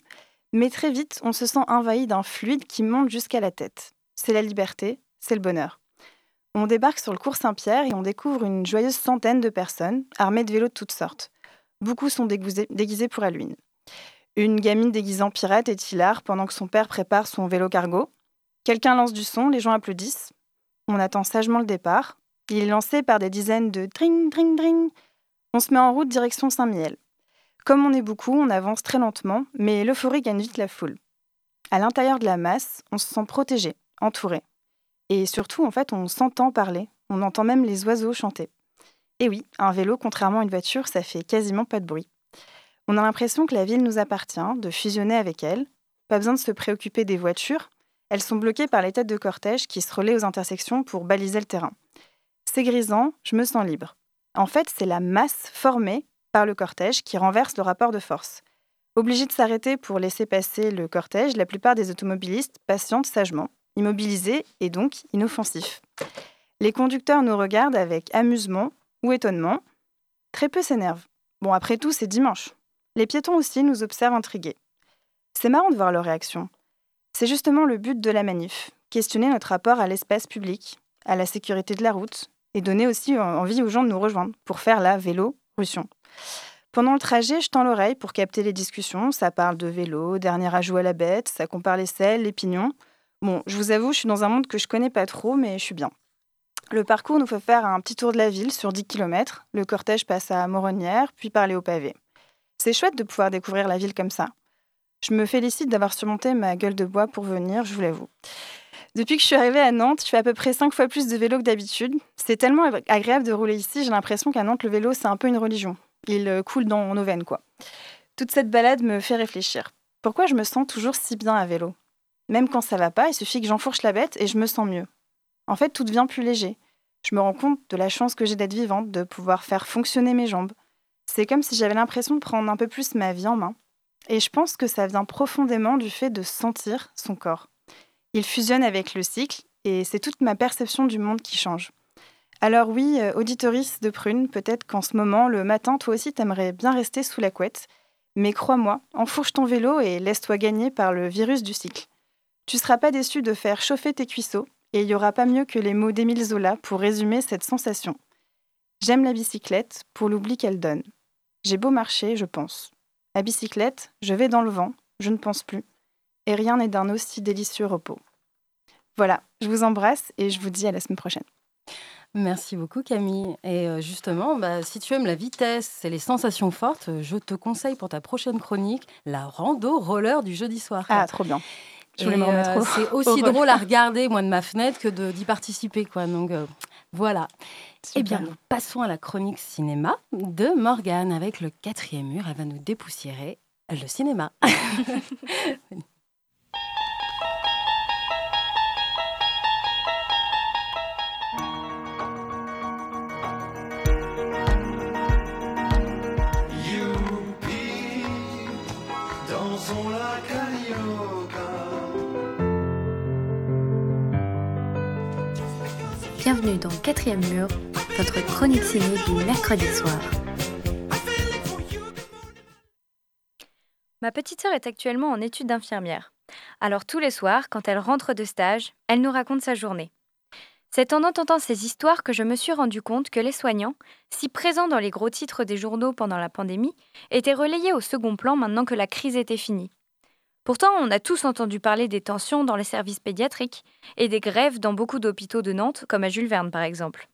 mais très vite, on se sent envahi d'un fluide qui monte jusqu'à la tête. C'est la liberté, c'est le bonheur. On débarque sur le cours Saint-Pierre et on découvre une joyeuse centaine de personnes, armées de vélos de toutes sortes. Beaucoup sont déguisés, pour Halloween. Une gamine déguisée en pirate est hilar pendant que son père prépare son vélo cargo. Quelqu'un lance du son, les gens applaudissent. On attend sagement le départ. Il est lancé par des dizaines de dring, dring, dring. On se met en route direction Saint-Miel. Comme on est beaucoup, on avance très lentement, mais l'euphorie gagne vite la foule. À l'intérieur de la masse, on se sent protégé, entouré. Et surtout, en fait, on s'entend parler, on entend même les oiseaux chanter. Et oui, un vélo, contrairement à une voiture, ça fait quasiment pas de bruit. On a l'impression que la ville nous appartient, de fusionner avec elle. Pas besoin de se préoccuper des voitures. Elles sont bloquées par les têtes de cortège qui se relaient aux intersections pour baliser le terrain. C'est grisant, je me sens libre. En fait, c'est la masse formée par le cortège qui renverse le rapport de force. Obligés de s'arrêter pour laisser passer le cortège, la plupart des automobilistes patientent sagement immobilisés et donc inoffensifs. Les conducteurs nous regardent avec amusement ou étonnement. Très peu s'énervent. Bon, après tout, c'est dimanche. Les piétons aussi nous observent intrigués. C'est marrant de voir leur réaction. C'est justement le but de la manif, questionner notre rapport à l'espace public, à la sécurité de la route, et donner aussi envie aux gens de nous rejoindre pour faire la vélo-russion. Pendant le trajet, je tends l'oreille pour capter les discussions. Ça parle de vélo, dernier ajout à la bête, ça compare les selles, les pignons. Bon, je vous avoue, je suis dans un monde que je connais pas trop, mais je suis bien. Le parcours nous fait faire un petit tour de la ville sur 10 km. Le cortège passe à Moronnière, puis par les hauts pavés. C'est chouette de pouvoir découvrir la ville comme ça. Je me félicite d'avoir surmonté ma gueule de bois pour venir, je vous l'avoue. Depuis que je suis arrivée à Nantes, je fais à peu près 5 fois plus de vélo que d'habitude. C'est tellement agréable de rouler ici, j'ai l'impression qu'à Nantes, le vélo, c'est un peu une religion. Il euh, coule dans nos veines, quoi. Toute cette balade me fait réfléchir. Pourquoi je me sens toujours si bien à vélo? Même quand ça va pas, il suffit que j'enfourche la bête et je me sens mieux. En fait, tout devient plus léger. Je me rends compte de la chance que j'ai d'être vivante, de pouvoir faire fonctionner mes jambes. C'est comme si j'avais l'impression de prendre un peu plus ma vie en main. Et je pense que ça vient profondément du fait de sentir son corps. Il fusionne avec le cycle et c'est toute ma perception du monde qui change. Alors oui, euh, auditorice de prune, peut-être qu'en ce moment, le matin, toi aussi, t'aimerais bien rester sous la couette. Mais crois-moi, enfourche ton vélo et laisse-toi gagner par le virus du cycle. Tu seras pas déçu de faire chauffer tes cuisseaux, et il n'y aura pas mieux que les mots d'Émile Zola pour résumer cette sensation. J'aime la bicyclette pour l'oubli qu'elle donne. J'ai beau marcher, je pense. À bicyclette, je vais dans le vent, je ne pense plus, et rien n'est d'un aussi délicieux repos. Voilà, je vous embrasse et je vous dis à la semaine prochaine. Merci beaucoup Camille. Et euh, justement, bah, si tu aimes la vitesse et les sensations fortes, je te conseille pour ta prochaine chronique la rando roller du jeudi soir. Ah, trop bien. Euh, c'est aussi drôle à regarder, moi, de ma fenêtre, que d'y participer, quoi. Donc, euh, voilà. Eh bien, nous passons à la chronique cinéma de Morgane avec le quatrième mur. Elle va nous dépoussiérer le cinéma. Bienvenue dans Quatrième Mur, votre chronique ciné du mercredi soir. Ma petite sœur est actuellement en études d'infirmière. Alors tous les soirs, quand elle rentre de stage, elle nous raconte sa journée. C'est en entendant ces histoires que je me suis rendu compte que les soignants, si présents dans les gros titres des journaux pendant la pandémie, étaient relayés au second plan maintenant que la crise était finie. Pourtant, on a tous entendu parler des tensions dans les services pédiatriques et des grèves dans beaucoup d'hôpitaux de Nantes, comme à Jules Verne par exemple.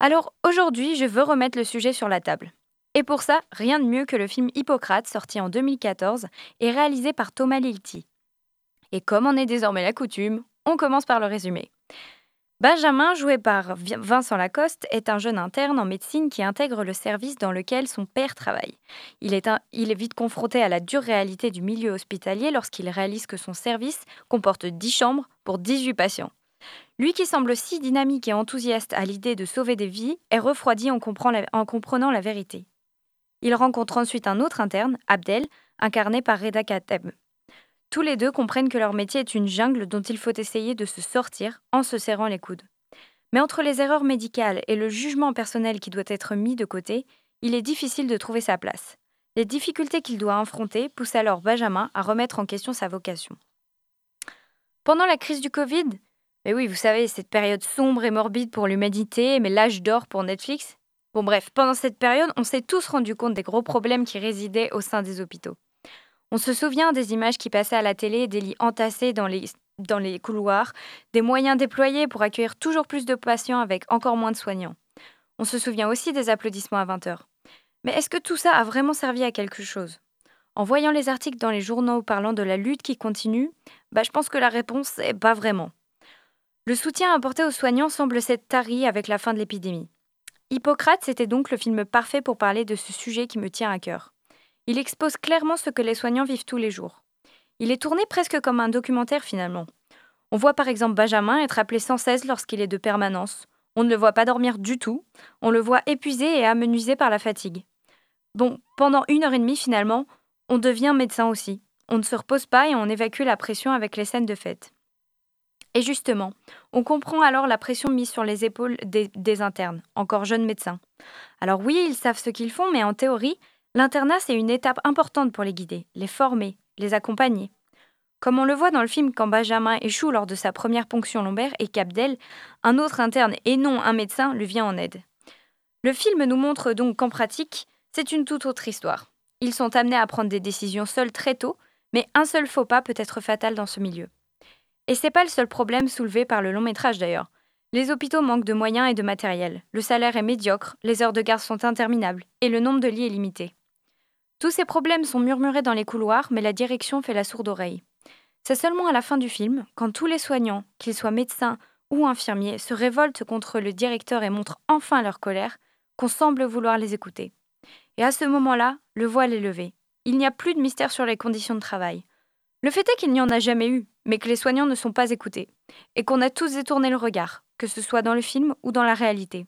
Alors aujourd'hui, je veux remettre le sujet sur la table. Et pour ça, rien de mieux que le film Hippocrate, sorti en 2014 et réalisé par Thomas Lilti. Et comme en est désormais la coutume, on commence par le résumé. Benjamin, joué par Vincent Lacoste, est un jeune interne en médecine qui intègre le service dans lequel son père travaille. Il est, vite confronté à la dure réalité du milieu hospitalier lorsqu'il réalise que son service comporte 10 chambres pour 18 patients. Lui qui semble si dynamique et enthousiaste à l'idée de sauver des vies est refroidi en, en comprenant la vérité. Il rencontre ensuite un autre interne, Abdel, incarné par Reda Kateb. Tous les deux comprennent que leur métier est une jungle dont il faut essayer de se sortir en se serrant les coudes. Mais entre les erreurs médicales et le jugement personnel qui doit être mis de côté, il est difficile de trouver sa place. Les difficultés qu'il doit affronter poussent alors Benjamin à remettre en question sa vocation. Pendant la crise du Covid, mais oui, vous savez, cette période sombre et morbide pour l'humanité, mais l'âge d'or pour Netflix. Bon bref, pendant cette période, on s'est tous rendu compte des gros problèmes qui résidaient au sein des hôpitaux. On se souvient des images qui passaient à la télé, des lits entassés dans les, couloirs, des moyens déployés pour accueillir toujours plus de patients avec encore moins de soignants. On se souvient aussi des applaudissements à 20h. Mais est-ce que tout ça a vraiment servi à quelque chose? En voyant les articles dans les journaux parlant de la lutte qui continue, bah, je pense que la réponse est pas vraiment. Le soutien apporté aux soignants semble s'être tari avec la fin de l'épidémie. Hippocrate, c'était donc le film parfait pour parler de ce sujet qui me tient à cœur. Il expose clairement ce que les soignants vivent tous les jours. Il est tourné presque comme un documentaire finalement. On voit par exemple Benjamin être appelé sans cesse lorsqu'il est de permanence. On ne le voit pas dormir du tout. On le voit épuisé et amenuisé par la fatigue. Bon, pendant une heure et demie finalement, on devient médecin aussi. On ne se repose pas et on évacue la pression avec les scènes de fête. Et justement, on comprend alors la pression mise sur les épaules des, des internes, encore jeunes médecins. Alors oui, ils savent ce qu'ils font, mais en théorie, l'internat c'est une étape importante pour les guider, les former, les accompagner. Comme on le voit dans le film quand Benjamin échoue lors de sa première ponction lombaire et qu'Abdel, un autre interne et non un médecin, lui vient en aide. Le film nous montre donc qu'en pratique, c'est une toute autre histoire. Ils sont amenés à prendre des décisions seuls très tôt, mais un seul faux pas peut être fatal dans ce milieu. Et c'est pas le seul problème soulevé par le long métrage d'ailleurs. Les hôpitaux manquent de moyens et de matériel, le salaire est médiocre, les heures de garde sont interminables et le nombre de lits est limité. Tous ces problèmes sont murmurés dans les couloirs, mais la direction fait la sourde oreille. C'est seulement à la fin du film, quand tous les soignants, qu'ils soient médecins ou infirmiers, se révoltent contre le directeur et montrent enfin leur colère, qu'on semble vouloir les écouter. Et à ce moment-là, le voile est levé. Il n'y a plus de mystère sur les conditions de travail. Le fait est qu'il n'y en a jamais eu, mais que les soignants ne sont pas écoutés, et qu'on a tous détourné le regard, que ce soit dans le film ou dans la réalité.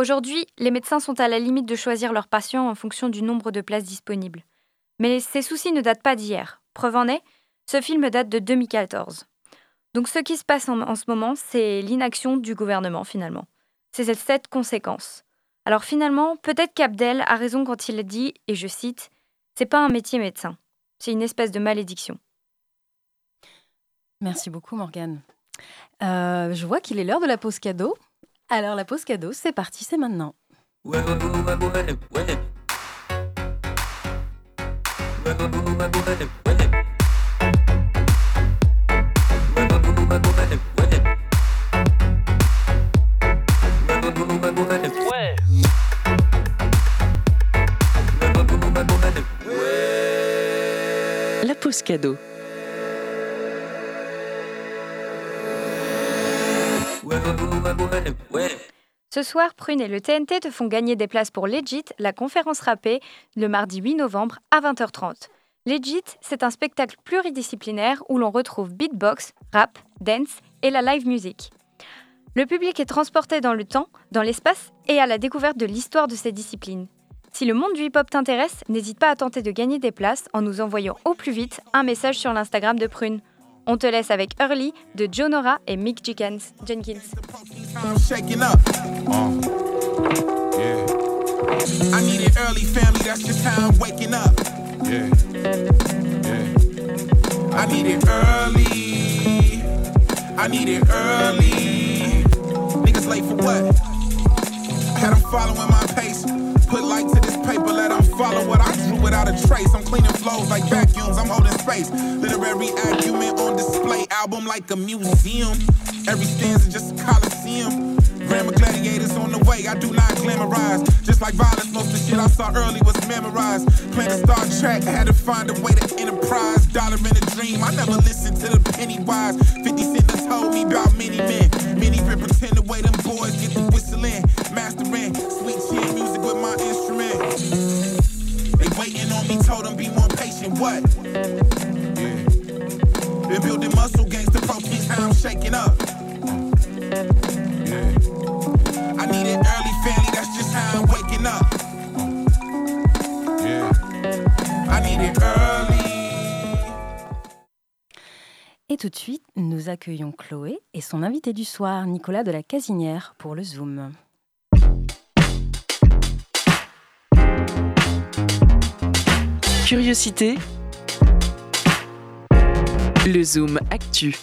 Aujourd'hui, les médecins sont à la limite de choisir leurs patients en fonction du nombre de places disponibles. Mais ces soucis ne datent pas d'hier. Preuve en est, ce film date de 2014. Donc ce qui se passe en, ce moment, c'est l'inaction du gouvernement finalement. C'est cette conséquence. Alors finalement, peut-être qu'Abdel a raison quand il dit, et je cite, C'est pas un métier médecin, c'est une espèce de malédiction. Merci beaucoup, Morgane. Euh, je vois qu'il est l'heure de la pause cadeau. Alors, la pause cadeau, c'est parti, c'est maintenant. La pause cadeau. Ce soir, Prune et le TNT te font gagner des places pour Legit, la conférence rappée, le mardi 8 novembre à 20h30. Legit, c'est un spectacle pluridisciplinaire où l'on retrouve beatbox, rap, dance et la live music. Le public est transporté dans le temps, dans l'espace et à la découverte de l'histoire de ces disciplines. Si le monde du hip-hop t'intéresse, n'hésite pas à tenter de gagner des places en nous envoyant au plus vite un message sur l'Instagram de Prune. On te laisse avec Early de Joe Nora et Mick Jenkins. I need it early, family. That's how I'm waking up. I need it early. I need it early. Niggas late for what? Had them following my pace. Put light to this paper, let them follow what I drew without a trace. I'm cleaning flows like vacuums, I'm holding space. Literary acumen on display, album like a museum. Every stanza just a coliseum. Grammar gladiators on the way, I do not glamorize. Just like violence, most of the shit I saw early was memorized. Playing Star Trek, had to find a way to enterprise. Dollar in a dream, I never listened to the penny wise. 50 Cent told me about many men. Many been pretend the way them boys get the whistling. Mastering sweet chin music with my instrument. They waiting on me, told them be more patient. What? Yeah. Been building muscle gangs to proteins, how I'm shaking up. Yeah. I need it early, family, that's just how I'm waking up. Yeah. I need it early. Et tout de suite, nous accueillons Chloé et son invité du soir, Nicolas de la Casinière, pour le Zoom. Curiosité. Le Zoom Actu.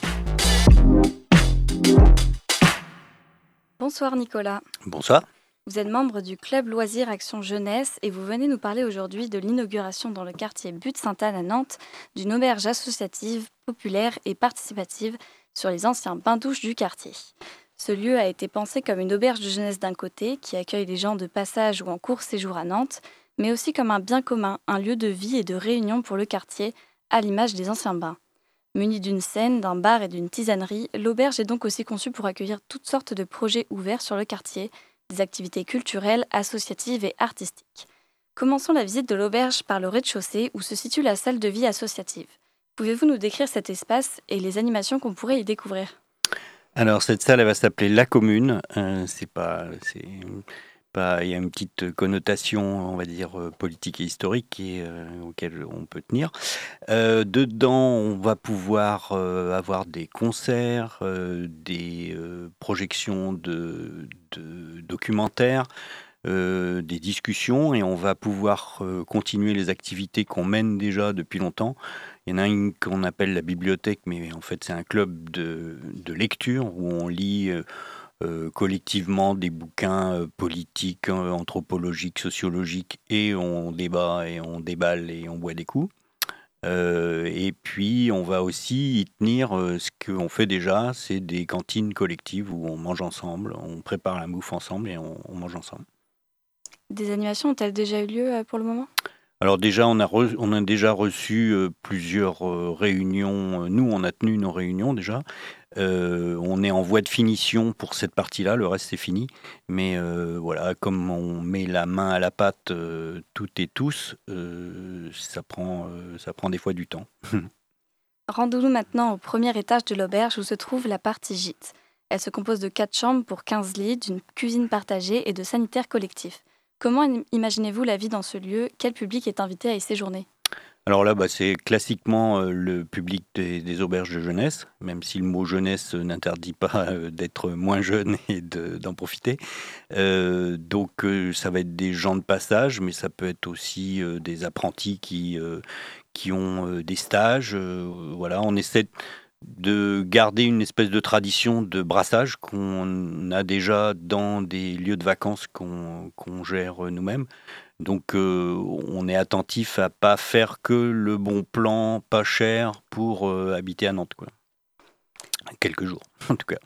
Bonsoir Nicolas. Bonsoir. Vous êtes membre du club Loisirs Action Jeunesse et vous venez nous parler aujourd'hui de l'inauguration dans le quartier Butte-Sainte-Anne à Nantes d'une auberge associative, populaire et participative sur les anciens bains-douches du quartier. Ce lieu a été pensé comme une auberge de jeunesse d'un côté, qui accueille les gens de passage ou en court séjour à Nantes, mais aussi comme un bien commun, un lieu de vie et de réunion pour le quartier, à l'image des anciens bains. Munie d'une scène, d'un bar et d'une tisanerie, l'auberge est donc aussi conçue pour accueillir toutes sortes de projets ouverts sur le quartier, des activités culturelles, associatives et artistiques. Commençons la visite de l'auberge par le rez-de-chaussée où se situe la salle de vie associative. Pouvez-vous nous décrire cet espace et les animations qu'on pourrait y découvrir? Alors cette salle, elle va s'appeler La Commune. Euh, c'est pas, il y a une petite connotation, on va dire euh, politique et historique qui euh, auquel on peut tenir. dedans, on va pouvoir avoir des concerts, des projections de, documentaires. des discussions et on va pouvoir continuer les activités qu'on mène déjà depuis longtemps. Il y en a une qu'on appelle la bibliothèque, mais en fait c'est un club de, lecture où on lit euh, euh, collectivement des bouquins euh, politiques, anthropologiques, sociologiques, et on débat et on déballe et on boit des coups. et puis on va aussi y tenir ce qu'on fait déjà, c'est des cantines collectives où on mange ensemble, on prépare la bouffe ensemble et on mange ensemble. Des animations ont-elles déjà eu lieu pour le moment? Alors déjà, on a, on a déjà reçu euh, plusieurs euh, réunions. Nous, on a tenu nos réunions déjà. Euh, on est en voie de finition pour cette partie-là, le reste c'est fini. Mais voilà, comme on met la main à la pâte toutes et tous, ça, prend, ça prend des fois du temps. Rendons-nous maintenant au premier étage de l'auberge où se trouve la partie gîte. Elle se compose de quatre chambres pour 15 lits, d'une cuisine partagée et de sanitaires collectifs. Comment imaginez-vous la vie dans ce lieu? Quel public est invité à y séjourner? Alors là, bah, c'est classiquement euh, le public des, auberges de jeunesse, même si le mot jeunesse n'interdit pas euh, d'être moins jeune et d'en profiter. Euh, donc ça va être des gens de passage, mais ça peut être aussi des apprentis qui, qui ont des stages. voilà, on essaie de garder une espèce de tradition de brassage qu'on a déjà dans des lieux de vacances qu'on gère nous-mêmes. Donc euh, on est attentif à pas faire que le bon plan pas cher pour euh, habiter à Nantes. Quelques jours en tout cas.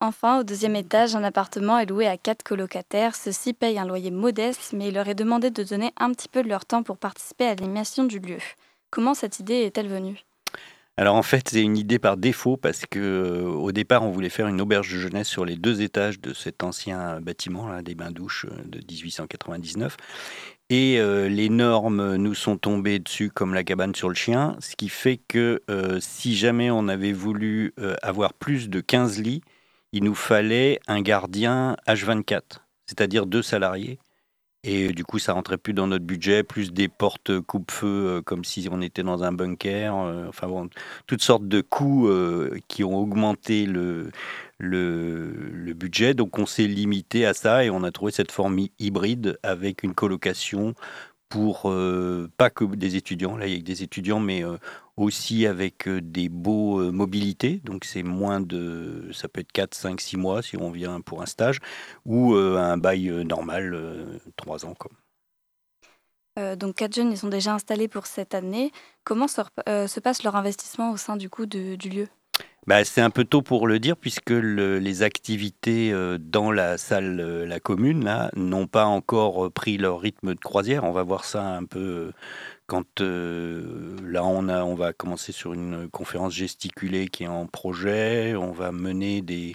Enfin, au deuxième étage, un appartement est loué à quatre colocataires. Ceux-ci payent un loyer modeste, mais il leur est demandé de donner un petit peu de leur temps pour participer à l'animation du lieu. Comment cette idée est-elle venue? Alors en fait, c'est une idée par défaut parce que euh, au départ, on voulait faire une auberge de jeunesse sur les deux étages de cet ancien bâtiment là, des bains-douches euh, de 1899. Et euh, les normes nous sont tombées dessus comme la cabane sur le chien, ce qui fait que si jamais on avait voulu avoir plus de 15 lits, il nous fallait un gardien H24, c'est-à-dire deux salariés. Et du coup, ça rentrait plus dans notre budget, plus des portes coupe-feu euh, comme si on était dans un bunker. Euh, enfin bon, toutes sortes de coûts euh, qui ont augmenté le, le, le budget. Donc on s'est limité à ça et on a trouvé cette forme hybride avec une colocation pour pas que des étudiants, là il y a des étudiants, mais aussi avec des beaux mobilités, donc c'est moins de, ça peut être 4, 5, 6 mois si on vient pour un stage, ou un bail normal, 3 ans. donc quatre jeunes, ils sont déjà installés pour cette année. Comment se, passe leur investissement au sein du coup du lieu? Bah, c'est un peu tôt pour le dire puisque les activités dans la salle, la commune, n'ont pas encore pris leur rythme de croisière. On va voir ça un peu quand euh, là on, a, on va commencer sur une conférence gesticulée qui est en projet, on va mener des,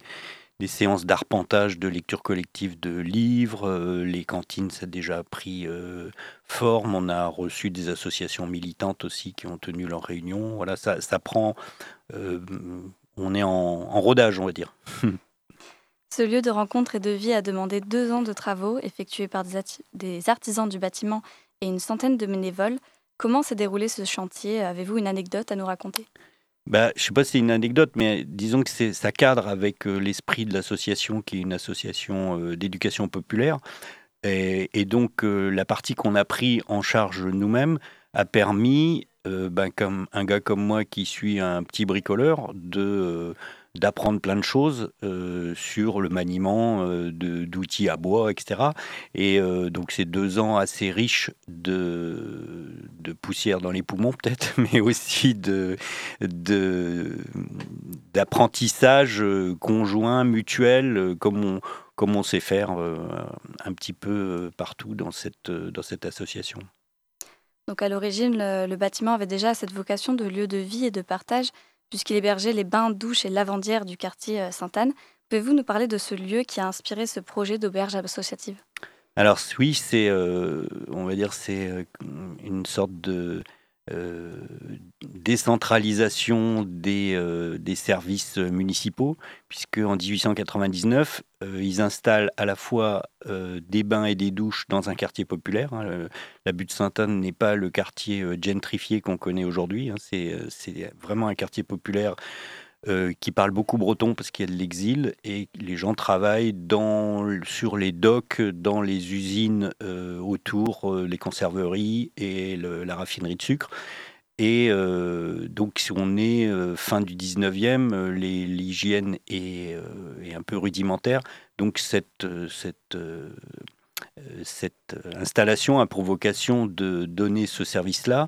séances d'arpentage de lecture collective de livres, euh, les cantines ça a déjà pris euh, forme, on a reçu des associations militantes aussi qui ont tenu leurs réunions, voilà ça prend, on est en, en rodage on va dire. Ce lieu de rencontre et de vie a demandé deux ans de travaux effectués par des, artisans du bâtiment et une centaine de bénévoles. Comment s'est déroulé ce chantier? Avez-vous une anecdote à nous raconter? Bah, je ne sais pas si c'est une anecdote, mais disons que ça cadre avec euh, l'esprit de l'association qui est une association euh, d'éducation populaire. Et, donc euh, la partie qu'on a pris en charge nous-mêmes a permis, ben, comme un gars comme moi qui suis un petit bricoleur, de d'apprendre plein de choses euh, sur le maniement euh, d'outils à bois, etc. Et euh, donc c'est deux ans assez riches de, de poussière dans les poumons peut-être, mais aussi de d'apprentissage conjoint, mutuel, comme on, comme on sait faire un petit peu partout dans cette, dans cette association. Donc à l'origine, le, bâtiment avait déjà cette vocation de lieu de vie et de partage puisqu'il hébergeait les bains, douches et lavandières du quartier euh, Sainte-Anne. Pouvez-vous nous parler de ce lieu qui a inspiré ce projet d'auberge associative? Alors oui, c'est, euh, euh, une sorte de euh, décentralisation des, euh, des, services municipaux, puisque en 1899, euh, ils installent à la fois des bains et des douches dans un quartier populaire. Hein. la butte Sainte-Anne n'est pas le quartier gentrifié qu'on connaît aujourd'hui, hein. c'est vraiment un quartier populaire euh, qui parle beaucoup breton parce qu'il y a de l'exil et les gens travaillent sur les docks, dans les usines euh, autour, euh, les conserveries et la raffinerie de sucre. Et donc, si on est fin du 19e, l'hygiène est, un peu rudimentaire. Donc, cette, cette installation a pour vocation de donner ce service-là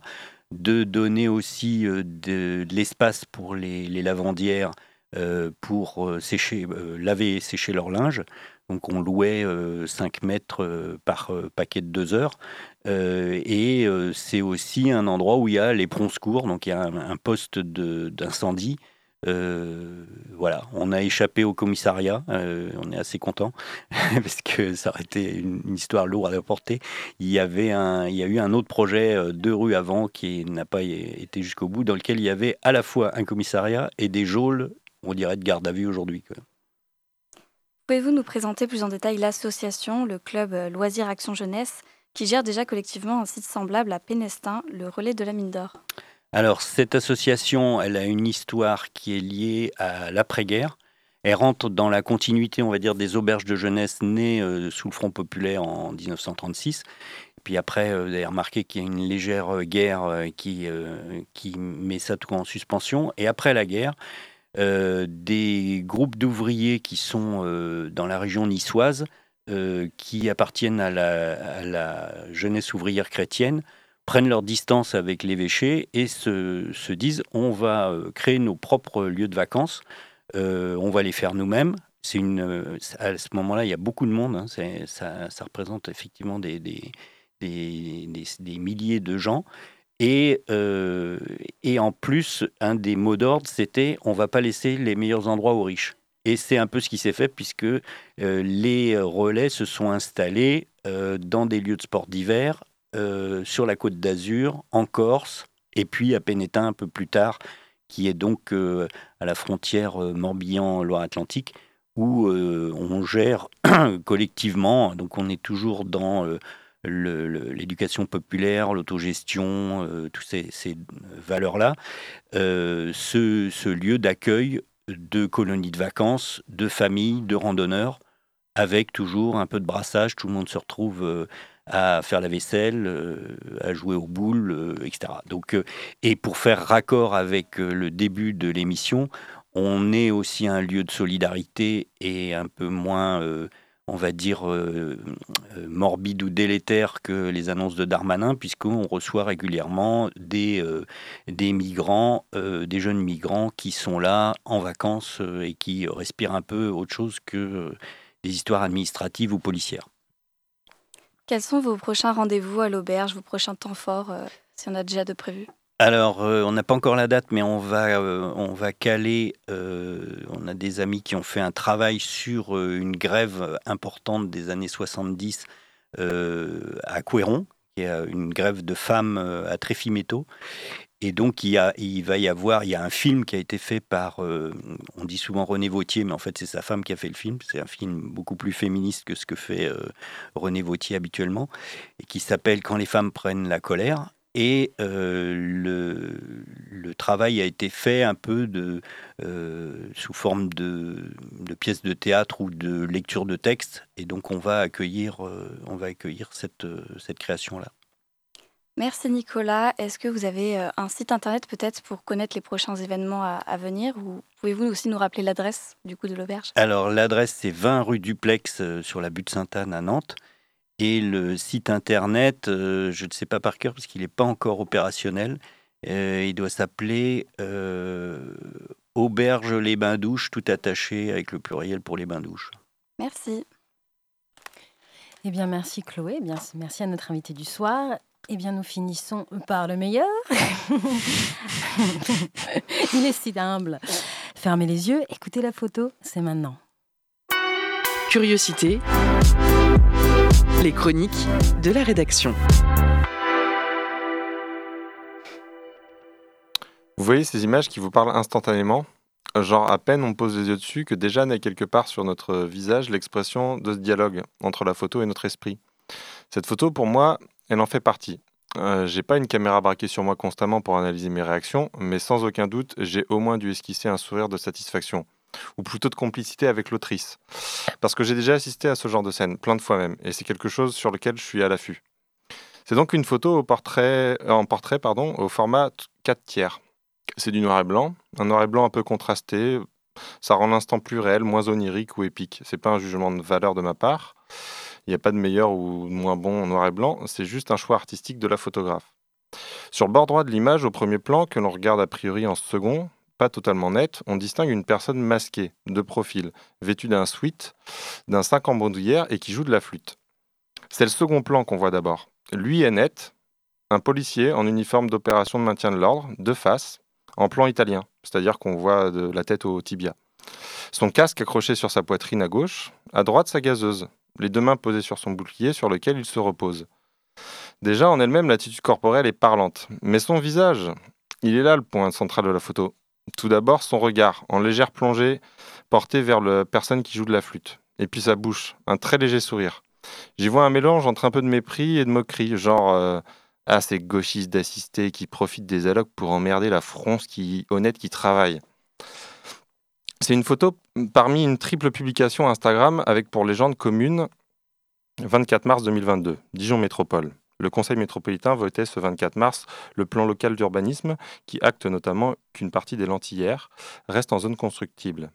de donner aussi euh, de, l'espace pour les, lavandières euh, pour euh, sécher, laver et sécher leur linge. Donc on louait 5 mètres par paquet de 2 heures. et c'est aussi un endroit où il y a les pronts secours, donc il y a un poste d'incendie euh, voilà, on a échappé au commissariat, euh, on est assez content parce que ça aurait été une, histoire lourde à porter. Il y avait un, il y a eu un autre projet euh, deux rues avant qui n'a pas été jusqu'au bout, dans lequel il y avait à la fois un commissariat et des geôles, on dirait de garde à vue aujourd'hui. Pouvez-vous nous présenter plus en détail l'association, le club Loisirs Action Jeunesse, qui gère déjà collectivement un site semblable à Pénestin, le relais de la mine d'or? Alors, cette association, elle a une histoire qui est liée à l'après-guerre. Elle rentre dans la continuité, on va dire, des auberges de jeunesse nées euh, sous le Front populaire en 1936. puis après, euh, vous avez remarqué qu'il y a une légère euh, guerre qui, qui met ça tout en suspension. Et après la guerre, des groupes d'ouvriers qui sont dans la région niçoise, qui appartiennent à la jeunesse ouvrière chrétienne, prennent leur distance avec l'évêché et se, disent on va euh, créer nos propres lieux de vacances, euh, on va les faire nous-mêmes. C'est euh, à ce moment-là, il y a beaucoup de monde, hein. ça, représente effectivement des, milliers de gens. Et, en plus, un des mots d'ordre, c'était on va pas laisser les meilleurs endroits aux riches. Et c'est un peu ce qui s'est fait puisque les relais se sont installés dans des lieux de sport d'hiver euh, sur la côte d'Azur, en Corse, et puis à Pénétin un peu plus tard, qui est donc euh, à la frontière euh, Morbihan-Loire-Atlantique, où on gère collectivement, donc on est toujours dans l'éducation populaire, l'autogestion, toutes ces, valeurs-là, ce, ce, lieu d'accueil de colonies de vacances, de familles, de randonneurs, avec toujours un peu de brassage, tout le monde se retrouve à faire la vaisselle, euh, à jouer aux boules, euh, etc. Donc, euh, et pour faire raccord avec le début de l'émission, on est aussi un lieu de solidarité et un peu moins, on va dire, morbide ou délétère que les annonces de Darmanin, puisqu'on reçoit régulièrement des, migrants, des jeunes migrants qui sont là en vacances et qui respirent un peu autre chose que des histoires administratives ou policières. Quels sont vos prochains rendez-vous à l'auberge, vos prochains temps forts, euh, si on a déjà de prévus alors, euh, on n'a pas encore la date, mais on va, euh, on va caler. on a des amis qui ont fait un travail sur une grève importante des années 70 à Couéron, est une grève de femmes à Tréfiméto. Et donc, il, y a, il va y avoir, il y a un film qui a été fait par, euh, on dit souvent René Vautier, mais en fait, c'est sa femme qui a fait le film. C'est un film beaucoup plus féministe que ce que fait euh, René Vautier habituellement, et qui s'appelle Quand les femmes prennent la colère. Et euh, le, le, travail a été fait un peu de, sous forme de, de, pièces de théâtre ou de lecture de texte. Et donc, on va accueillir, on va accueillir cette, cette création-là. Merci Nicolas. Est-ce que vous avez euh, un site internet peut-être pour connaître les prochains événements à, venir ou pouvez-vous aussi nous rappeler l'adresse du coup de l'auberge? Alors l'adresse c'est 20 rue Duplex euh, sur la butte Sainte-Anne à Nantes et le site internet euh, je ne sais pas par cœur parce qu'il n'est pas encore opérationnel. il doit s'appeler Auberge les bains douches tout attaché avec le pluriel pour les bains douches. Merci. Eh bien, merci Chloé. Eh bien, merci à notre invité du soir. Eh bien, nous finissons par le meilleur. Il est si humble. Fermez les yeux, écoutez la photo, c'est maintenant. Curiosité. Les chroniques de la rédaction. Vous voyez ces images qui vous parlent instantanément? Genre à peine on pose les yeux dessus que déjà naît quelque part sur notre visage l'expression de ce dialogue entre la photo et notre esprit. Cette photo, pour moi, elle en fait partie. Euh, j'ai pas une caméra braquée sur moi constamment pour analyser mes réactions, mais sans aucun doute, j'ai au moins dû esquisser un sourire de satisfaction, ou plutôt de complicité avec l'autrice. Parce que j'ai déjà assisté à ce genre de scène, plein de fois même, et c'est quelque chose sur lequel je suis à l'affût. C'est donc une photo euh, en portrait pardon, au format 4 tiers. C'est du noir et blanc, un noir et blanc un peu contrasté, ça rend l'instant plus réel, moins onirique ou épique. C'est pas un jugement de valeur de ma part. Il n'y a pas de meilleur ou de moins bon noir et blanc, c'est juste un choix artistique de la photographe. Sur le bord droit de l'image, au premier plan, que l'on regarde a priori en second, pas totalement net, on distingue une personne masquée, de profil, vêtue d'un sweat, d'un sac en bandoulière et qui joue de la flûte. C'est le second plan qu'on voit d'abord. Lui est net, un policier en uniforme d'opération de maintien de l'ordre, de face, en plan italien, c'est-à-dire qu'on voit de la tête au tibia. Son casque accroché sur sa poitrine à gauche, à droite sa gazeuse, les deux mains posées sur son bouclier sur lequel il se repose. Déjà, en elle-même, l'attitude corporelle est parlante. Mais son visage, il est là le point central de la photo. Tout d'abord, son regard, en légère plongée, porté vers la personne qui joue de la flûte. Et puis sa bouche, un très léger sourire. J'y vois un mélange entre un peu de mépris et de moquerie, genre euh, Ah, ces gauchistes d'assister qui profitent des allocs pour emmerder la fronce qui, honnête qui travaille. C'est une photo parmi une triple publication Instagram avec pour légende commune 24 mars 2022, Dijon Métropole. Le Conseil métropolitain votait ce 24 mars le plan local d'urbanisme qui acte notamment qu'une partie des lentillères reste en zone constructible.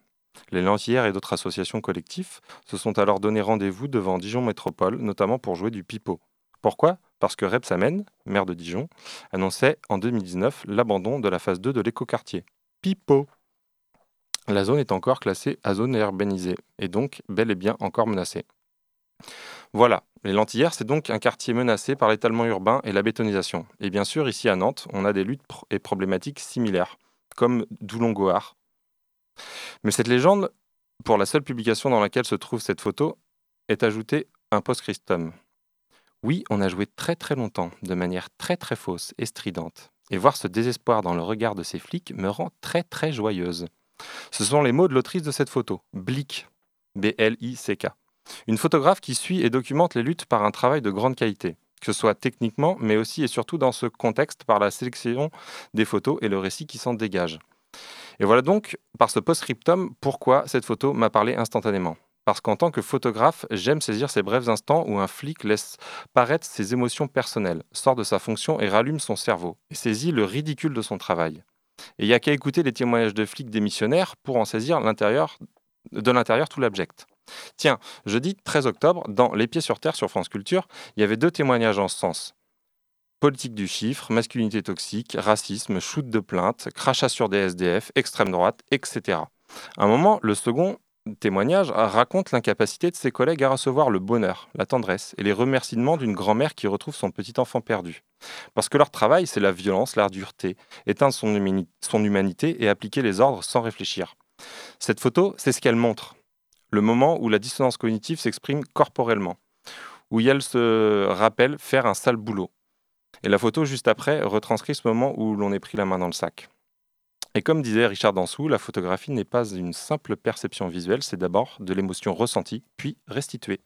Les lentillères et d'autres associations collectives se sont alors donné rendez-vous devant Dijon Métropole, notamment pour jouer du pipeau. Pourquoi? Parce que Rebsamen, maire de Dijon, annonçait en 2019 l'abandon de la phase 2 de l'écoquartier. Pipeau la zone est encore classée à zone urbanisée et donc bel et bien encore menacée. Voilà, les Lentillères, c'est donc un quartier menacé par l'étalement urbain et la bétonisation. Et bien sûr, ici à Nantes, on a des luttes et problématiques similaires, comme Doulon-Goard. Mais cette légende, pour la seule publication dans laquelle se trouve cette photo, est ajoutée un post-Christum. Oui, on a joué très très longtemps, de manière très très fausse et stridente. Et voir ce désespoir dans le regard de ces flics me rend très très joyeuse. Ce sont les mots de l'autrice de cette photo, Blick, B-L-I-C-K. Une photographe qui suit et documente les luttes par un travail de grande qualité, que ce soit techniquement, mais aussi et surtout dans ce contexte par la sélection des photos et le récit qui s'en dégage. Et voilà donc, par ce post-scriptum, pourquoi cette photo m'a parlé instantanément. Parce qu'en tant que photographe, j'aime saisir ces brefs instants où un flic laisse paraître ses émotions personnelles, sort de sa fonction et rallume son cerveau, et saisit le ridicule de son travail. Et il n'y a qu'à écouter les témoignages de flics démissionnaires pour en saisir de l'intérieur tout l'abject. Tiens, jeudi 13 octobre, dans Les Pieds sur Terre sur France Culture, il y avait deux témoignages en ce sens. Politique du chiffre, masculinité toxique, racisme, shoot de plainte, crachat sur des SDF, extrême droite, etc. À un moment, le second témoignage raconte l'incapacité de ses collègues à recevoir le bonheur, la tendresse et les remerciements d'une grand-mère qui retrouve son petit enfant perdu. Parce que leur travail, c'est la violence, la dureté, éteindre son, humanité et appliquer les ordres sans réfléchir. Cette photo, c'est ce qu'elle montre. Le moment où la dissonance cognitive s'exprime corporellement, où elle se rappelle faire un sale boulot. Et la photo juste après retranscrit ce moment où l'on est pris la main dans le sac. Et comme disait Richard Dansou, la photographie n'est pas une simple perception visuelle, c'est d'abord de l'émotion ressentie, puis restituée.